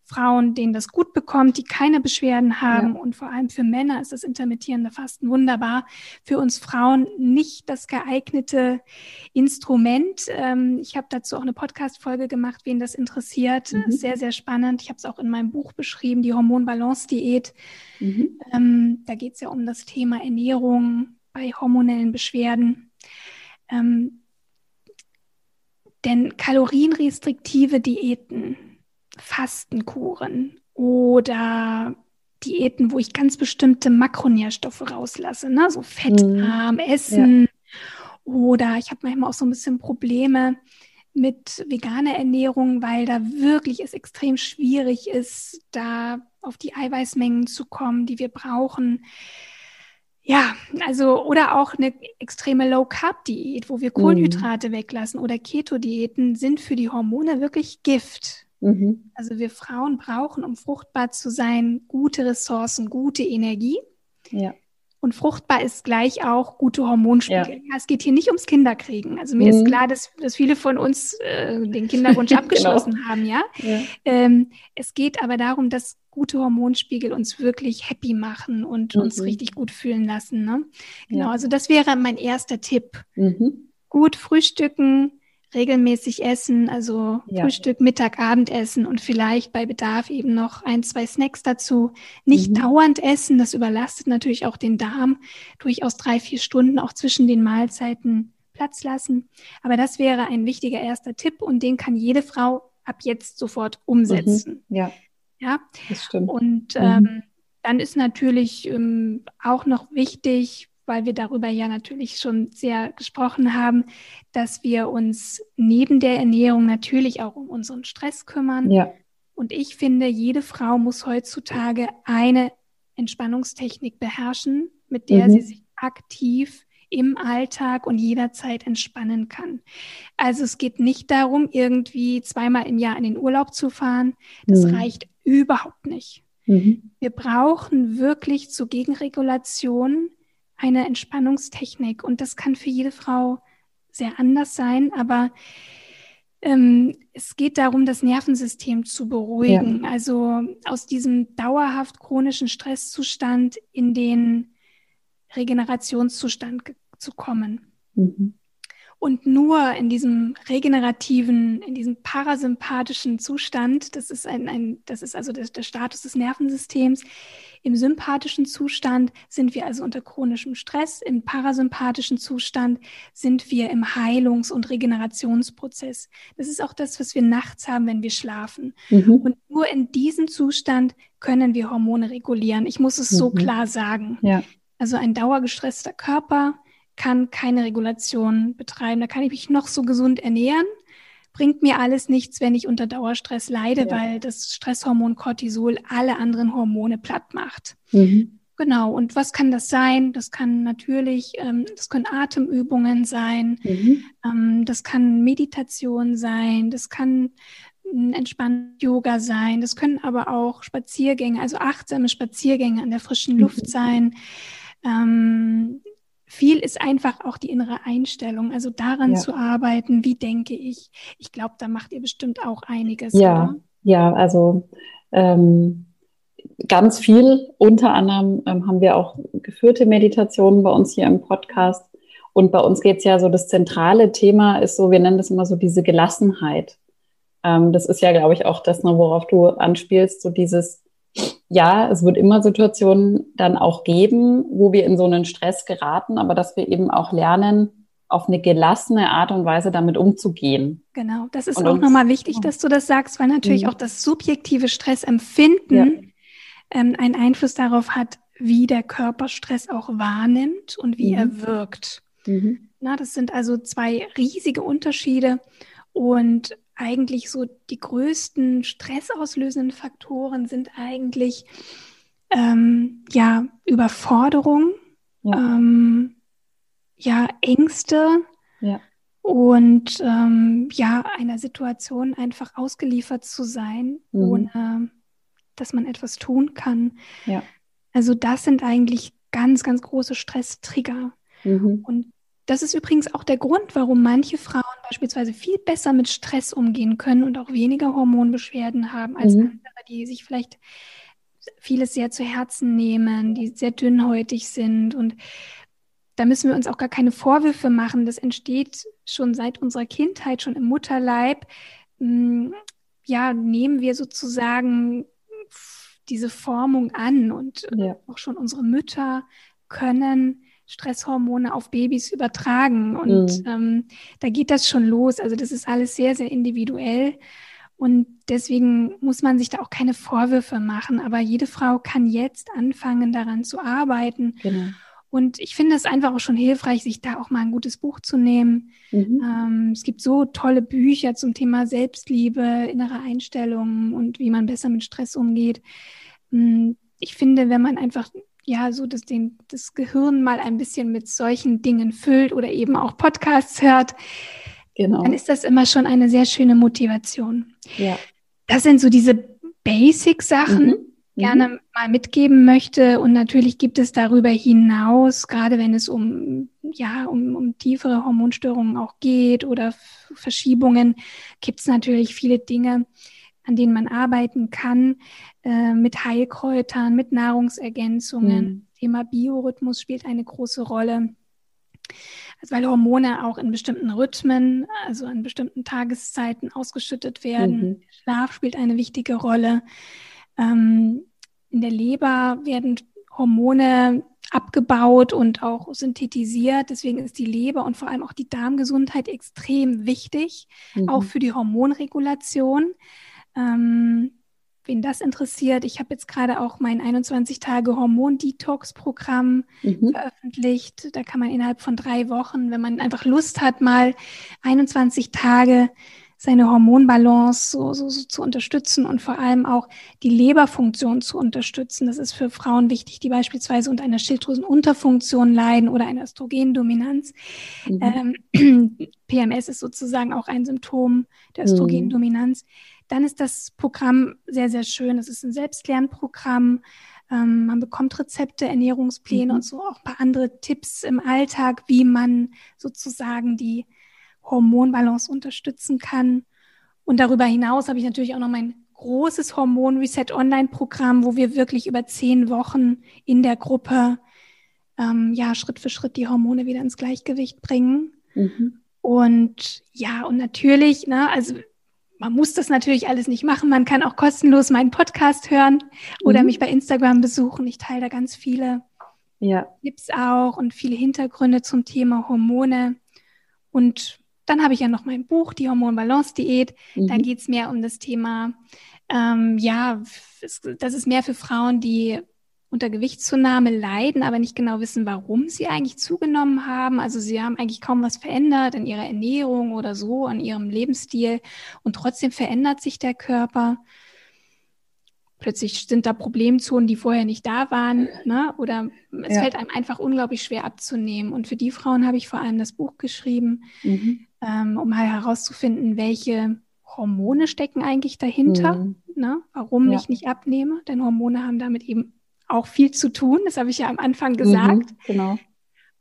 Frauen, denen das gut bekommt, die keine Beschwerden haben. Ja. Und vor allem für Männer ist das intermittierende Fasten wunderbar. Für uns Frauen nicht das geeignete Instrument. Ähm, ich habe dazu auch eine Podcast-Folge gemacht, wen das interessiert. Mhm. Sehr, sehr spannend. Ich habe es auch in meinem Buch beschrieben, die Hormonbalance-Diät. Mhm. Ähm, da geht es ja um das Thema Ernährung bei hormonellen Beschwerden. Ähm, denn kalorienrestriktive Diäten, Fastenkuren oder Diäten, wo ich ganz bestimmte Makronährstoffe rauslasse, ne? so fettarm essen. Ja. Oder ich habe manchmal auch so ein bisschen Probleme mit veganer Ernährung, weil da wirklich es extrem schwierig ist, da auf die Eiweißmengen zu kommen, die wir brauchen. Ja, also oder auch eine extreme Low-Carb-Diät, wo wir Kohlenhydrate mhm. weglassen oder Keto-Diäten sind für die Hormone wirklich Gift. Mhm. Also wir Frauen brauchen, um fruchtbar zu sein, gute Ressourcen, gute Energie. Ja. Und fruchtbar ist gleich auch gute Hormonspiegel. Ja. Ja, es geht hier nicht ums Kinderkriegen. Also mir mhm. ist klar, dass, dass viele von uns äh, den Kinderwunsch genau. abgeschlossen genau. haben, ja. ja. Ähm, es geht aber darum, dass gute Hormonspiegel uns wirklich happy machen und mhm. uns richtig gut fühlen lassen. Ne? Genau, also das wäre mein erster Tipp. Mhm. Gut frühstücken, regelmäßig essen, also ja. Frühstück, Mittag, Abendessen und vielleicht bei Bedarf eben noch ein, zwei Snacks dazu. Nicht mhm. dauernd essen, das überlastet natürlich auch den Darm. Durchaus drei, vier Stunden auch zwischen den Mahlzeiten Platz lassen. Aber das wäre ein wichtiger erster Tipp und den kann jede Frau ab jetzt sofort umsetzen.
Mhm. Ja.
Ja, das stimmt. Und mhm. ähm, dann ist natürlich ähm, auch noch wichtig, weil wir darüber ja natürlich schon sehr gesprochen haben, dass wir uns neben der Ernährung natürlich auch um unseren Stress kümmern. Ja. Und ich finde, jede Frau muss heutzutage eine Entspannungstechnik beherrschen, mit der mhm. sie sich aktiv im Alltag und jederzeit entspannen kann. Also es geht nicht darum, irgendwie zweimal im Jahr in den Urlaub zu fahren. Das mhm. reicht überhaupt nicht. Mhm. Wir brauchen wirklich zur Gegenregulation eine Entspannungstechnik und das kann für jede Frau sehr anders sein, aber ähm, es geht darum, das Nervensystem zu beruhigen, ja. also aus diesem dauerhaft chronischen Stresszustand in den Regenerationszustand zu kommen. Mhm. Und nur in diesem regenerativen, in diesem parasympathischen Zustand, das ist ein, ein das ist also der, der Status des Nervensystems, im sympathischen Zustand sind wir also unter chronischem Stress. Im parasympathischen Zustand sind wir im Heilungs- und Regenerationsprozess. Das ist auch das, was wir nachts haben, wenn wir schlafen. Mhm. Und nur in diesem Zustand können wir Hormone regulieren. Ich muss es mhm. so klar sagen. Ja. Also ein dauergestresster Körper kann keine Regulation betreiben. Da kann ich mich noch so gesund ernähren bringt mir alles nichts, wenn ich unter Dauerstress leide, ja. weil das Stresshormon Cortisol alle anderen Hormone platt macht. Mhm. Genau. Und was kann das sein? Das kann natürlich, ähm, das können Atemübungen sein, mhm. ähm, das kann Meditation sein, das kann entspannt Yoga sein, das können aber auch Spaziergänge, also achtsame Spaziergänge an der frischen Luft mhm. sein. Ähm, viel ist einfach auch die innere Einstellung, also daran ja. zu arbeiten, wie denke ich. Ich glaube, da macht ihr bestimmt auch einiges.
Ja, oder? ja, also ähm, ganz viel. Unter anderem ähm, haben wir auch geführte Meditationen bei uns hier im Podcast. Und bei uns geht es ja so, das zentrale Thema ist so, wir nennen das immer so diese Gelassenheit. Ähm, das ist ja, glaube ich, auch das, ne, worauf du anspielst, so dieses ja, es wird immer Situationen dann auch geben, wo wir in so einen Stress geraten, aber dass wir eben auch lernen, auf eine gelassene Art und Weise damit umzugehen.
Genau, das ist und auch nochmal wichtig, dass du das sagst, weil natürlich mhm. auch das subjektive Stressempfinden ja. ähm, einen Einfluss darauf hat, wie der Körper Stress auch wahrnimmt und wie mhm. er wirkt. Mhm. Na, das sind also zwei riesige Unterschiede und eigentlich so die größten stressauslösenden Faktoren sind eigentlich ähm, ja Überforderung, ja, ähm, ja Ängste ja. und ähm, ja einer Situation einfach ausgeliefert zu sein, mhm. ohne dass man etwas tun kann. Ja. Also das sind eigentlich ganz, ganz große Stresstrigger. Mhm. Und das ist übrigens auch der Grund, warum manche Frauen beispielsweise viel besser mit Stress umgehen können und auch weniger Hormonbeschwerden haben als mhm. andere, die sich vielleicht vieles sehr zu Herzen nehmen, die sehr dünnhäutig sind. Und da müssen wir uns auch gar keine Vorwürfe machen. Das entsteht schon seit unserer Kindheit, schon im Mutterleib. Hm, ja, nehmen wir sozusagen diese Formung an und ja. auch schon unsere Mütter können Stresshormone auf Babys übertragen. Und mhm. ähm, da geht das schon los. Also das ist alles sehr, sehr individuell. Und deswegen muss man sich da auch keine Vorwürfe machen. Aber jede Frau kann jetzt anfangen, daran zu arbeiten. Genau. Und ich finde es einfach auch schon hilfreich, sich da auch mal ein gutes Buch zu nehmen. Mhm. Ähm, es gibt so tolle Bücher zum Thema Selbstliebe, innere Einstellungen und wie man besser mit Stress umgeht. Hm, ich finde, wenn man einfach ja so das, den, das Gehirn mal ein bisschen mit solchen Dingen füllt oder eben auch Podcasts hört, genau. dann ist das immer schon eine sehr schöne Motivation. Ja. Das sind so diese Basic-Sachen, mhm. gerne mhm. mal mitgeben möchte. Und natürlich gibt es darüber hinaus, gerade wenn es um, ja, um, um tiefere Hormonstörungen auch geht oder Verschiebungen, gibt es natürlich viele Dinge, an denen man arbeiten kann, äh, mit Heilkräutern, mit Nahrungsergänzungen. Mhm. Thema Biorhythmus spielt eine große Rolle. Also weil Hormone auch in bestimmten Rhythmen, also an bestimmten Tageszeiten ausgeschüttet werden. Mhm. Schlaf spielt eine wichtige Rolle. Ähm, in der Leber werden Hormone abgebaut und auch synthetisiert. Deswegen ist die Leber und vor allem auch die Darmgesundheit extrem wichtig, mhm. auch für die Hormonregulation. Ähm, wen das interessiert, ich habe jetzt gerade auch mein 21-Tage-Hormon-Detox-Programm mhm. veröffentlicht. Da kann man innerhalb von drei Wochen, wenn man einfach Lust hat, mal 21 Tage seine Hormonbalance so, so, so zu unterstützen und vor allem auch die Leberfunktion zu unterstützen. Das ist für Frauen wichtig, die beispielsweise unter einer Schilddrüsenunterfunktion leiden oder einer Östrogendominanz. Mhm. Ähm, PMS ist sozusagen auch ein Symptom der mhm. Östrogendominanz. Mhm dann ist das Programm sehr, sehr schön. Es ist ein Selbstlernprogramm. Ähm, man bekommt Rezepte, Ernährungspläne mhm. und so auch ein paar andere Tipps im Alltag, wie man sozusagen die Hormonbalance unterstützen kann. Und darüber hinaus habe ich natürlich auch noch mein großes Hormon Reset Online Programm, wo wir wirklich über zehn Wochen in der Gruppe ähm, ja Schritt für Schritt die Hormone wieder ins Gleichgewicht bringen. Mhm. Und ja, und natürlich, ne, also man muss das natürlich alles nicht machen. Man kann auch kostenlos meinen Podcast hören oder mhm. mich bei Instagram besuchen. Ich teile da ganz viele ja. Tipps auch und viele Hintergründe zum Thema Hormone. Und dann habe ich ja noch mein Buch, die Hormonbalance-Diät. Mhm. Da geht es mehr um das Thema, ähm, ja, das ist mehr für Frauen, die unter Gewichtszunahme leiden, aber nicht genau wissen, warum sie eigentlich zugenommen haben. Also sie haben eigentlich kaum was verändert in ihrer Ernährung oder so, an ihrem Lebensstil und trotzdem verändert sich der Körper. Plötzlich sind da Problemzonen, die vorher nicht da waren, ne? oder es ja. fällt einem einfach unglaublich schwer abzunehmen. Und für die Frauen habe ich vor allem das Buch geschrieben, mhm. ähm, um mal herauszufinden, welche Hormone stecken eigentlich dahinter, mhm. ne? warum ja. ich nicht abnehme, denn Hormone haben damit eben auch viel zu tun. Das habe ich ja am Anfang mhm, gesagt. Mhm, genau.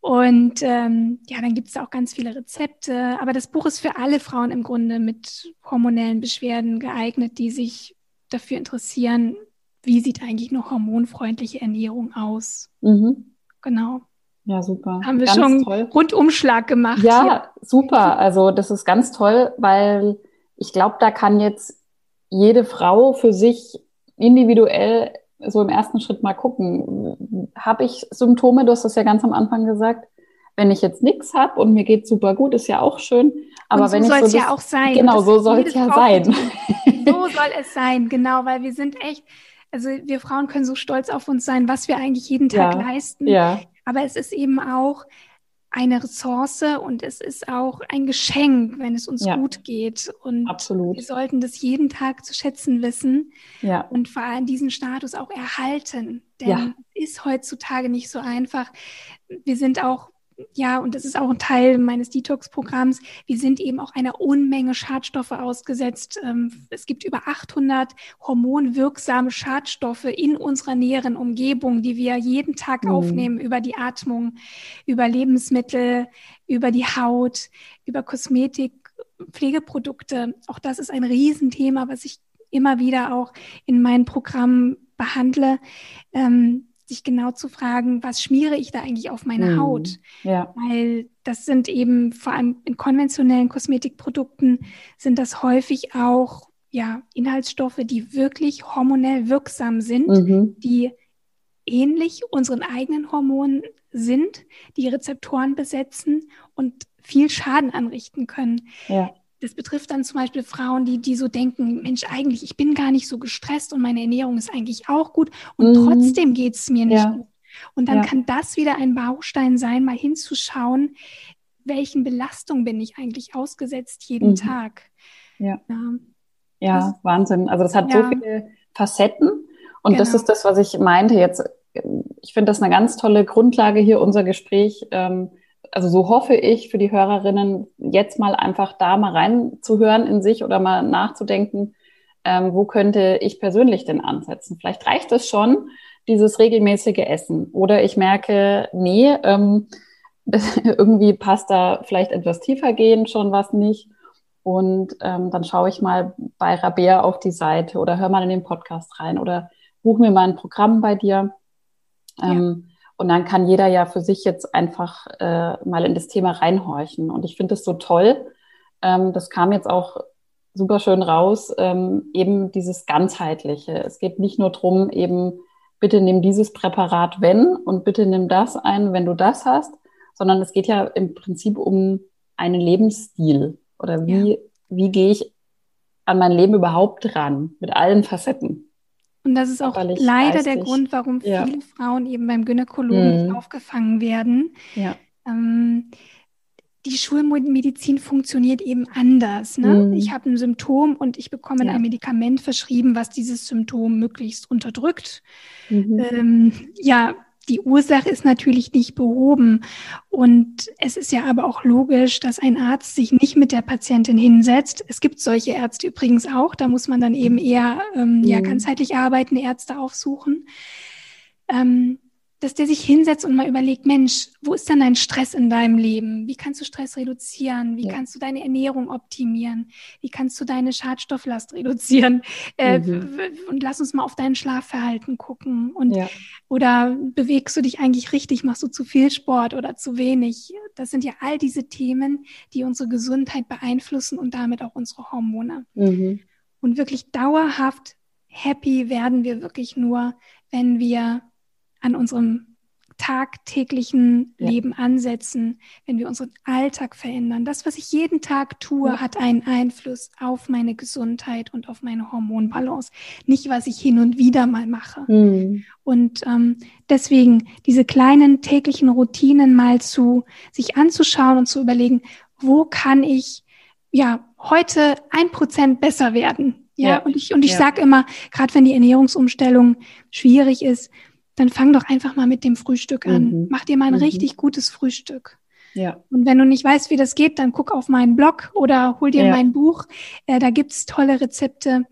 Und ähm, ja, dann gibt es auch ganz viele Rezepte. Aber das Buch ist für alle Frauen im Grunde mit hormonellen Beschwerden geeignet, die sich dafür interessieren, wie sieht eigentlich eine hormonfreundliche Ernährung aus. Mhm. Genau.
Ja, super.
Haben wir ganz schon toll. Rundumschlag gemacht.
Ja, hier. super. Also das ist ganz toll, weil ich glaube, da kann jetzt jede Frau für sich individuell so im ersten Schritt mal gucken, habe ich Symptome, du hast das ja ganz am Anfang gesagt, wenn ich jetzt nichts habe und mir geht super gut, ist ja auch schön. Aber
und
so wenn
soll
ich
so ja auch sein.
Genau, so soll es ja sein.
So soll es sein, genau, weil wir sind echt, also wir Frauen können so stolz auf uns sein, was wir eigentlich jeden Tag
ja,
leisten.
Ja.
Aber es ist eben auch eine Ressource und es ist auch ein Geschenk, wenn es uns ja, gut geht. Und
absolut.
wir sollten das jeden Tag zu schätzen wissen
ja.
und vor allem diesen Status auch erhalten. Denn
ja.
es ist heutzutage nicht so einfach. Wir sind auch ja, und das ist auch ein Teil meines Detox-Programms. Wir sind eben auch einer Unmenge Schadstoffe ausgesetzt. Ähm, es gibt über 800 hormonwirksame Schadstoffe in unserer näheren Umgebung, die wir jeden Tag mhm. aufnehmen über die Atmung, über Lebensmittel, über die Haut, über Kosmetik, Pflegeprodukte. Auch das ist ein Riesenthema, was ich immer wieder auch in meinen Programmen behandle. Ähm, sich genau zu fragen, was schmiere ich da eigentlich auf meine mhm. Haut?
Ja.
Weil das sind eben vor allem in konventionellen Kosmetikprodukten sind das häufig auch ja Inhaltsstoffe, die wirklich hormonell wirksam sind,
mhm.
die ähnlich unseren eigenen Hormonen sind, die Rezeptoren besetzen und viel Schaden anrichten können.
Ja
das betrifft dann zum Beispiel Frauen, die, die so denken, Mensch, eigentlich, ich bin gar nicht so gestresst und meine Ernährung ist eigentlich auch gut und mhm. trotzdem geht es mir nicht ja. gut. Und dann ja. kann das wieder ein Baustein sein, mal hinzuschauen, welchen Belastungen bin ich eigentlich ausgesetzt jeden mhm. Tag.
Ja. ja. Ja, Wahnsinn. Also das hat so viele Facetten. Und genau. das ist das, was ich meinte jetzt. Ich finde das eine ganz tolle Grundlage hier, unser Gespräch. Ähm, also so hoffe ich für die Hörerinnen, jetzt mal einfach da mal reinzuhören in sich oder mal nachzudenken, ähm, wo könnte ich persönlich denn ansetzen? Vielleicht reicht es schon, dieses regelmäßige Essen. Oder ich merke, nee, ähm, irgendwie passt da vielleicht etwas tiefer gehen schon was nicht. Und ähm, dann schaue ich mal bei Rabea auf die Seite oder hör mal in den Podcast rein oder buch mir mal ein Programm bei dir. Ähm, ja. Und dann kann jeder ja für sich jetzt einfach äh, mal in das Thema reinhorchen. Und ich finde es so toll. Ähm, das kam jetzt auch super schön raus, ähm, eben dieses ganzheitliche. Es geht nicht nur drum, eben bitte nimm dieses Präparat, wenn und bitte nimm das ein, wenn du das hast, sondern es geht ja im Prinzip um einen Lebensstil. Oder wie, ja. wie gehe ich an mein Leben überhaupt ran, mit allen Facetten?
Und das ist auch leider der Grund, warum ja. viele Frauen eben beim Gynäkologen mhm. aufgefangen werden. Ja. Ähm, die Schulmedizin funktioniert eben anders. Ne? Mhm. Ich habe ein Symptom und ich bekomme ja. ein Medikament verschrieben, was dieses Symptom möglichst unterdrückt. Mhm. Ähm, ja, die Ursache ist natürlich nicht behoben. Und es ist ja aber auch logisch, dass ein Arzt sich nicht mit der Patientin hinsetzt. Es gibt solche Ärzte übrigens auch. Da muss man dann eben eher ähm, ja, mhm. ganzheitlich arbeitende Ärzte aufsuchen. Ähm, dass der sich hinsetzt und mal überlegt, Mensch, wo ist denn dein Stress in deinem Leben? Wie kannst du Stress reduzieren? Wie ja. kannst du deine Ernährung optimieren? Wie kannst du deine Schadstofflast reduzieren? Äh, mhm. und lass uns mal auf dein Schlafverhalten gucken. Und, ja. Oder bewegst du dich eigentlich richtig? Machst du zu viel Sport oder zu wenig? Das sind ja all diese Themen, die unsere Gesundheit beeinflussen und damit auch unsere Hormone. Mhm. Und wirklich dauerhaft happy werden wir wirklich nur, wenn wir an unserem tagtäglichen ja. Leben ansetzen, wenn wir unseren Alltag verändern. Das, was ich jeden Tag tue, ja. hat einen Einfluss auf meine Gesundheit und auf meine Hormonbalance. Nicht, was ich hin und wieder mal mache. Mhm. Und ähm, deswegen diese kleinen täglichen Routinen mal zu sich anzuschauen und zu überlegen, wo kann ich ja heute ein Prozent besser werden? Ja, ja. und ich und ich ja. sage immer, gerade wenn die Ernährungsumstellung schwierig ist, dann fang doch einfach mal mit dem Frühstück an. Mhm. Mach dir mal ein mhm. richtig gutes Frühstück. Ja. Und wenn du nicht weißt, wie das geht, dann guck auf meinen Blog oder hol dir ja. mein Buch. Äh, da gibt's tolle Rezepte,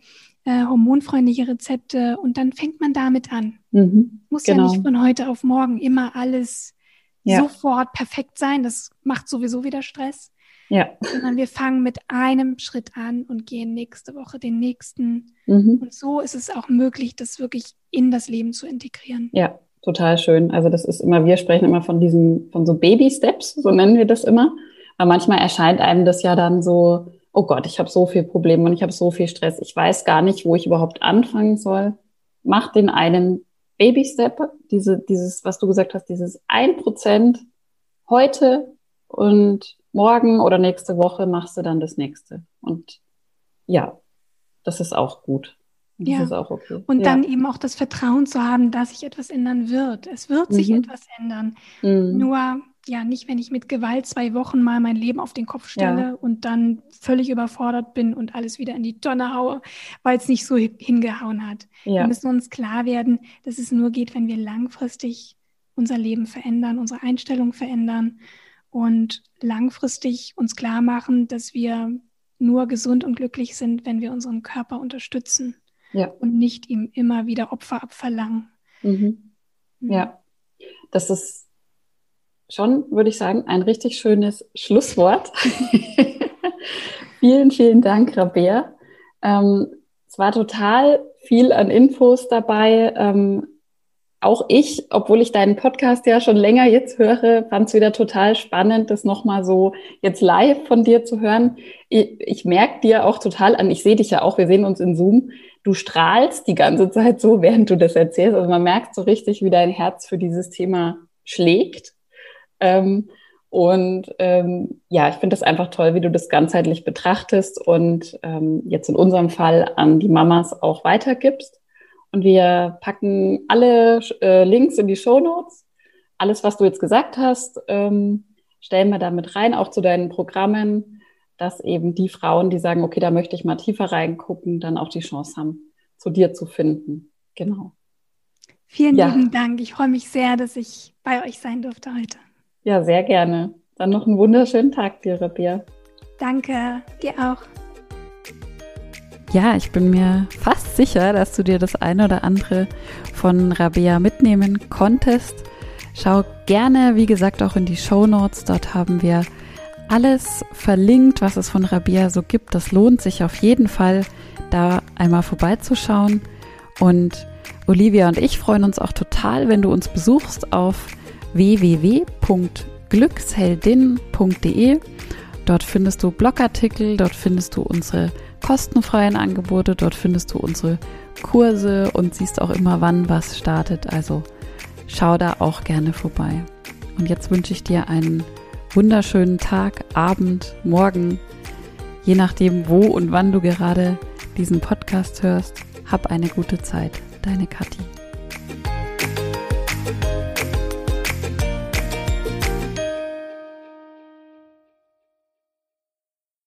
äh, hormonfreundliche Rezepte und dann fängt man damit an. Mhm. Muss genau. ja nicht von heute auf morgen immer alles ja. sofort perfekt sein. Das macht sowieso wieder Stress. Ja. Sondern wir fangen mit einem Schritt an und gehen nächste Woche den nächsten. Mhm. Und so ist es auch möglich, das wirklich in das Leben zu integrieren.
Ja, total schön. Also das ist immer, wir sprechen immer von diesen, von so Baby-Steps, so nennen wir das immer. Aber manchmal erscheint einem das ja dann so, oh Gott, ich habe so viel Probleme und ich habe so viel Stress. Ich weiß gar nicht, wo ich überhaupt anfangen soll. Mach den einen Baby-Step, diese, dieses, was du gesagt hast, dieses ein Prozent heute und morgen oder nächste Woche machst du dann das nächste. Und ja, das ist auch gut.
Das ja. ist auch okay. Und ja. dann eben auch das Vertrauen zu haben, dass sich etwas ändern wird. Es wird mhm. sich etwas ändern. Mhm. Nur, ja, nicht, wenn ich mit Gewalt zwei Wochen mal mein Leben auf den Kopf stelle ja. und dann völlig überfordert bin und alles wieder in die Tonne haue, weil es nicht so hingehauen hat. Wir müssen uns klar werden, dass es nur geht, wenn wir langfristig unser Leben verändern, unsere Einstellung verändern und langfristig uns klar machen, dass wir nur gesund und glücklich sind, wenn wir unseren Körper unterstützen ja. und nicht ihm immer wieder Opfer abverlangen.
Mhm. mhm. Ja, das ist schon, würde ich sagen, ein richtig schönes Schlusswort. vielen, vielen Dank, Rabea. Ähm, es war total viel an Infos dabei. Ähm, auch ich, obwohl ich deinen Podcast ja schon länger jetzt höre, fand es wieder total spannend, das nochmal so jetzt live von dir zu hören. Ich, ich merke dir auch total an, ich sehe dich ja auch, wir sehen uns in Zoom, du strahlst die ganze Zeit so, während du das erzählst. Also man merkt so richtig, wie dein Herz für dieses Thema schlägt. Ähm, Und ähm, ja, ich finde es einfach toll, wie du das ganzheitlich betrachtest und ähm, jetzt in unserem Fall an die Mamas auch weitergibst. Und wir packen alle äh, Links in die Show Notes. Alles, was du jetzt gesagt hast, ähm, stellen wir da mit rein, auch zu deinen Programmen, dass eben die Frauen, die sagen, okay, da möchte ich mal tiefer reingucken, dann auch die Chance haben, zu dir zu finden. Genau.
Vielen ja. lieben Dank. Ich freue mich sehr, dass ich bei euch sein durfte heute.
Ja, sehr gerne. Dann noch einen wunderschönen Tag dir, Rabia.
Danke, dir auch.
Ja, ich bin mir fast sicher, dass du dir das eine oder andere von Rabea mitnehmen konntest. Schau gerne, wie gesagt, auch in die Show Notes. Dort haben wir alles verlinkt, was es von Rabea so gibt. Das lohnt sich auf jeden Fall, da einmal vorbeizuschauen. Und Olivia und ich freuen uns auch total, wenn du uns besuchst auf www.glücksheldin.de. Dort findest du Blogartikel, dort findest du unsere kostenfreien Angebote, dort findest du unsere Kurse und siehst auch immer, wann was startet. Also schau da auch gerne vorbei. Und jetzt wünsche ich dir einen wunderschönen Tag, Abend, Morgen, je nachdem, wo und wann du gerade diesen Podcast hörst. Hab eine gute Zeit. Deine Kathi.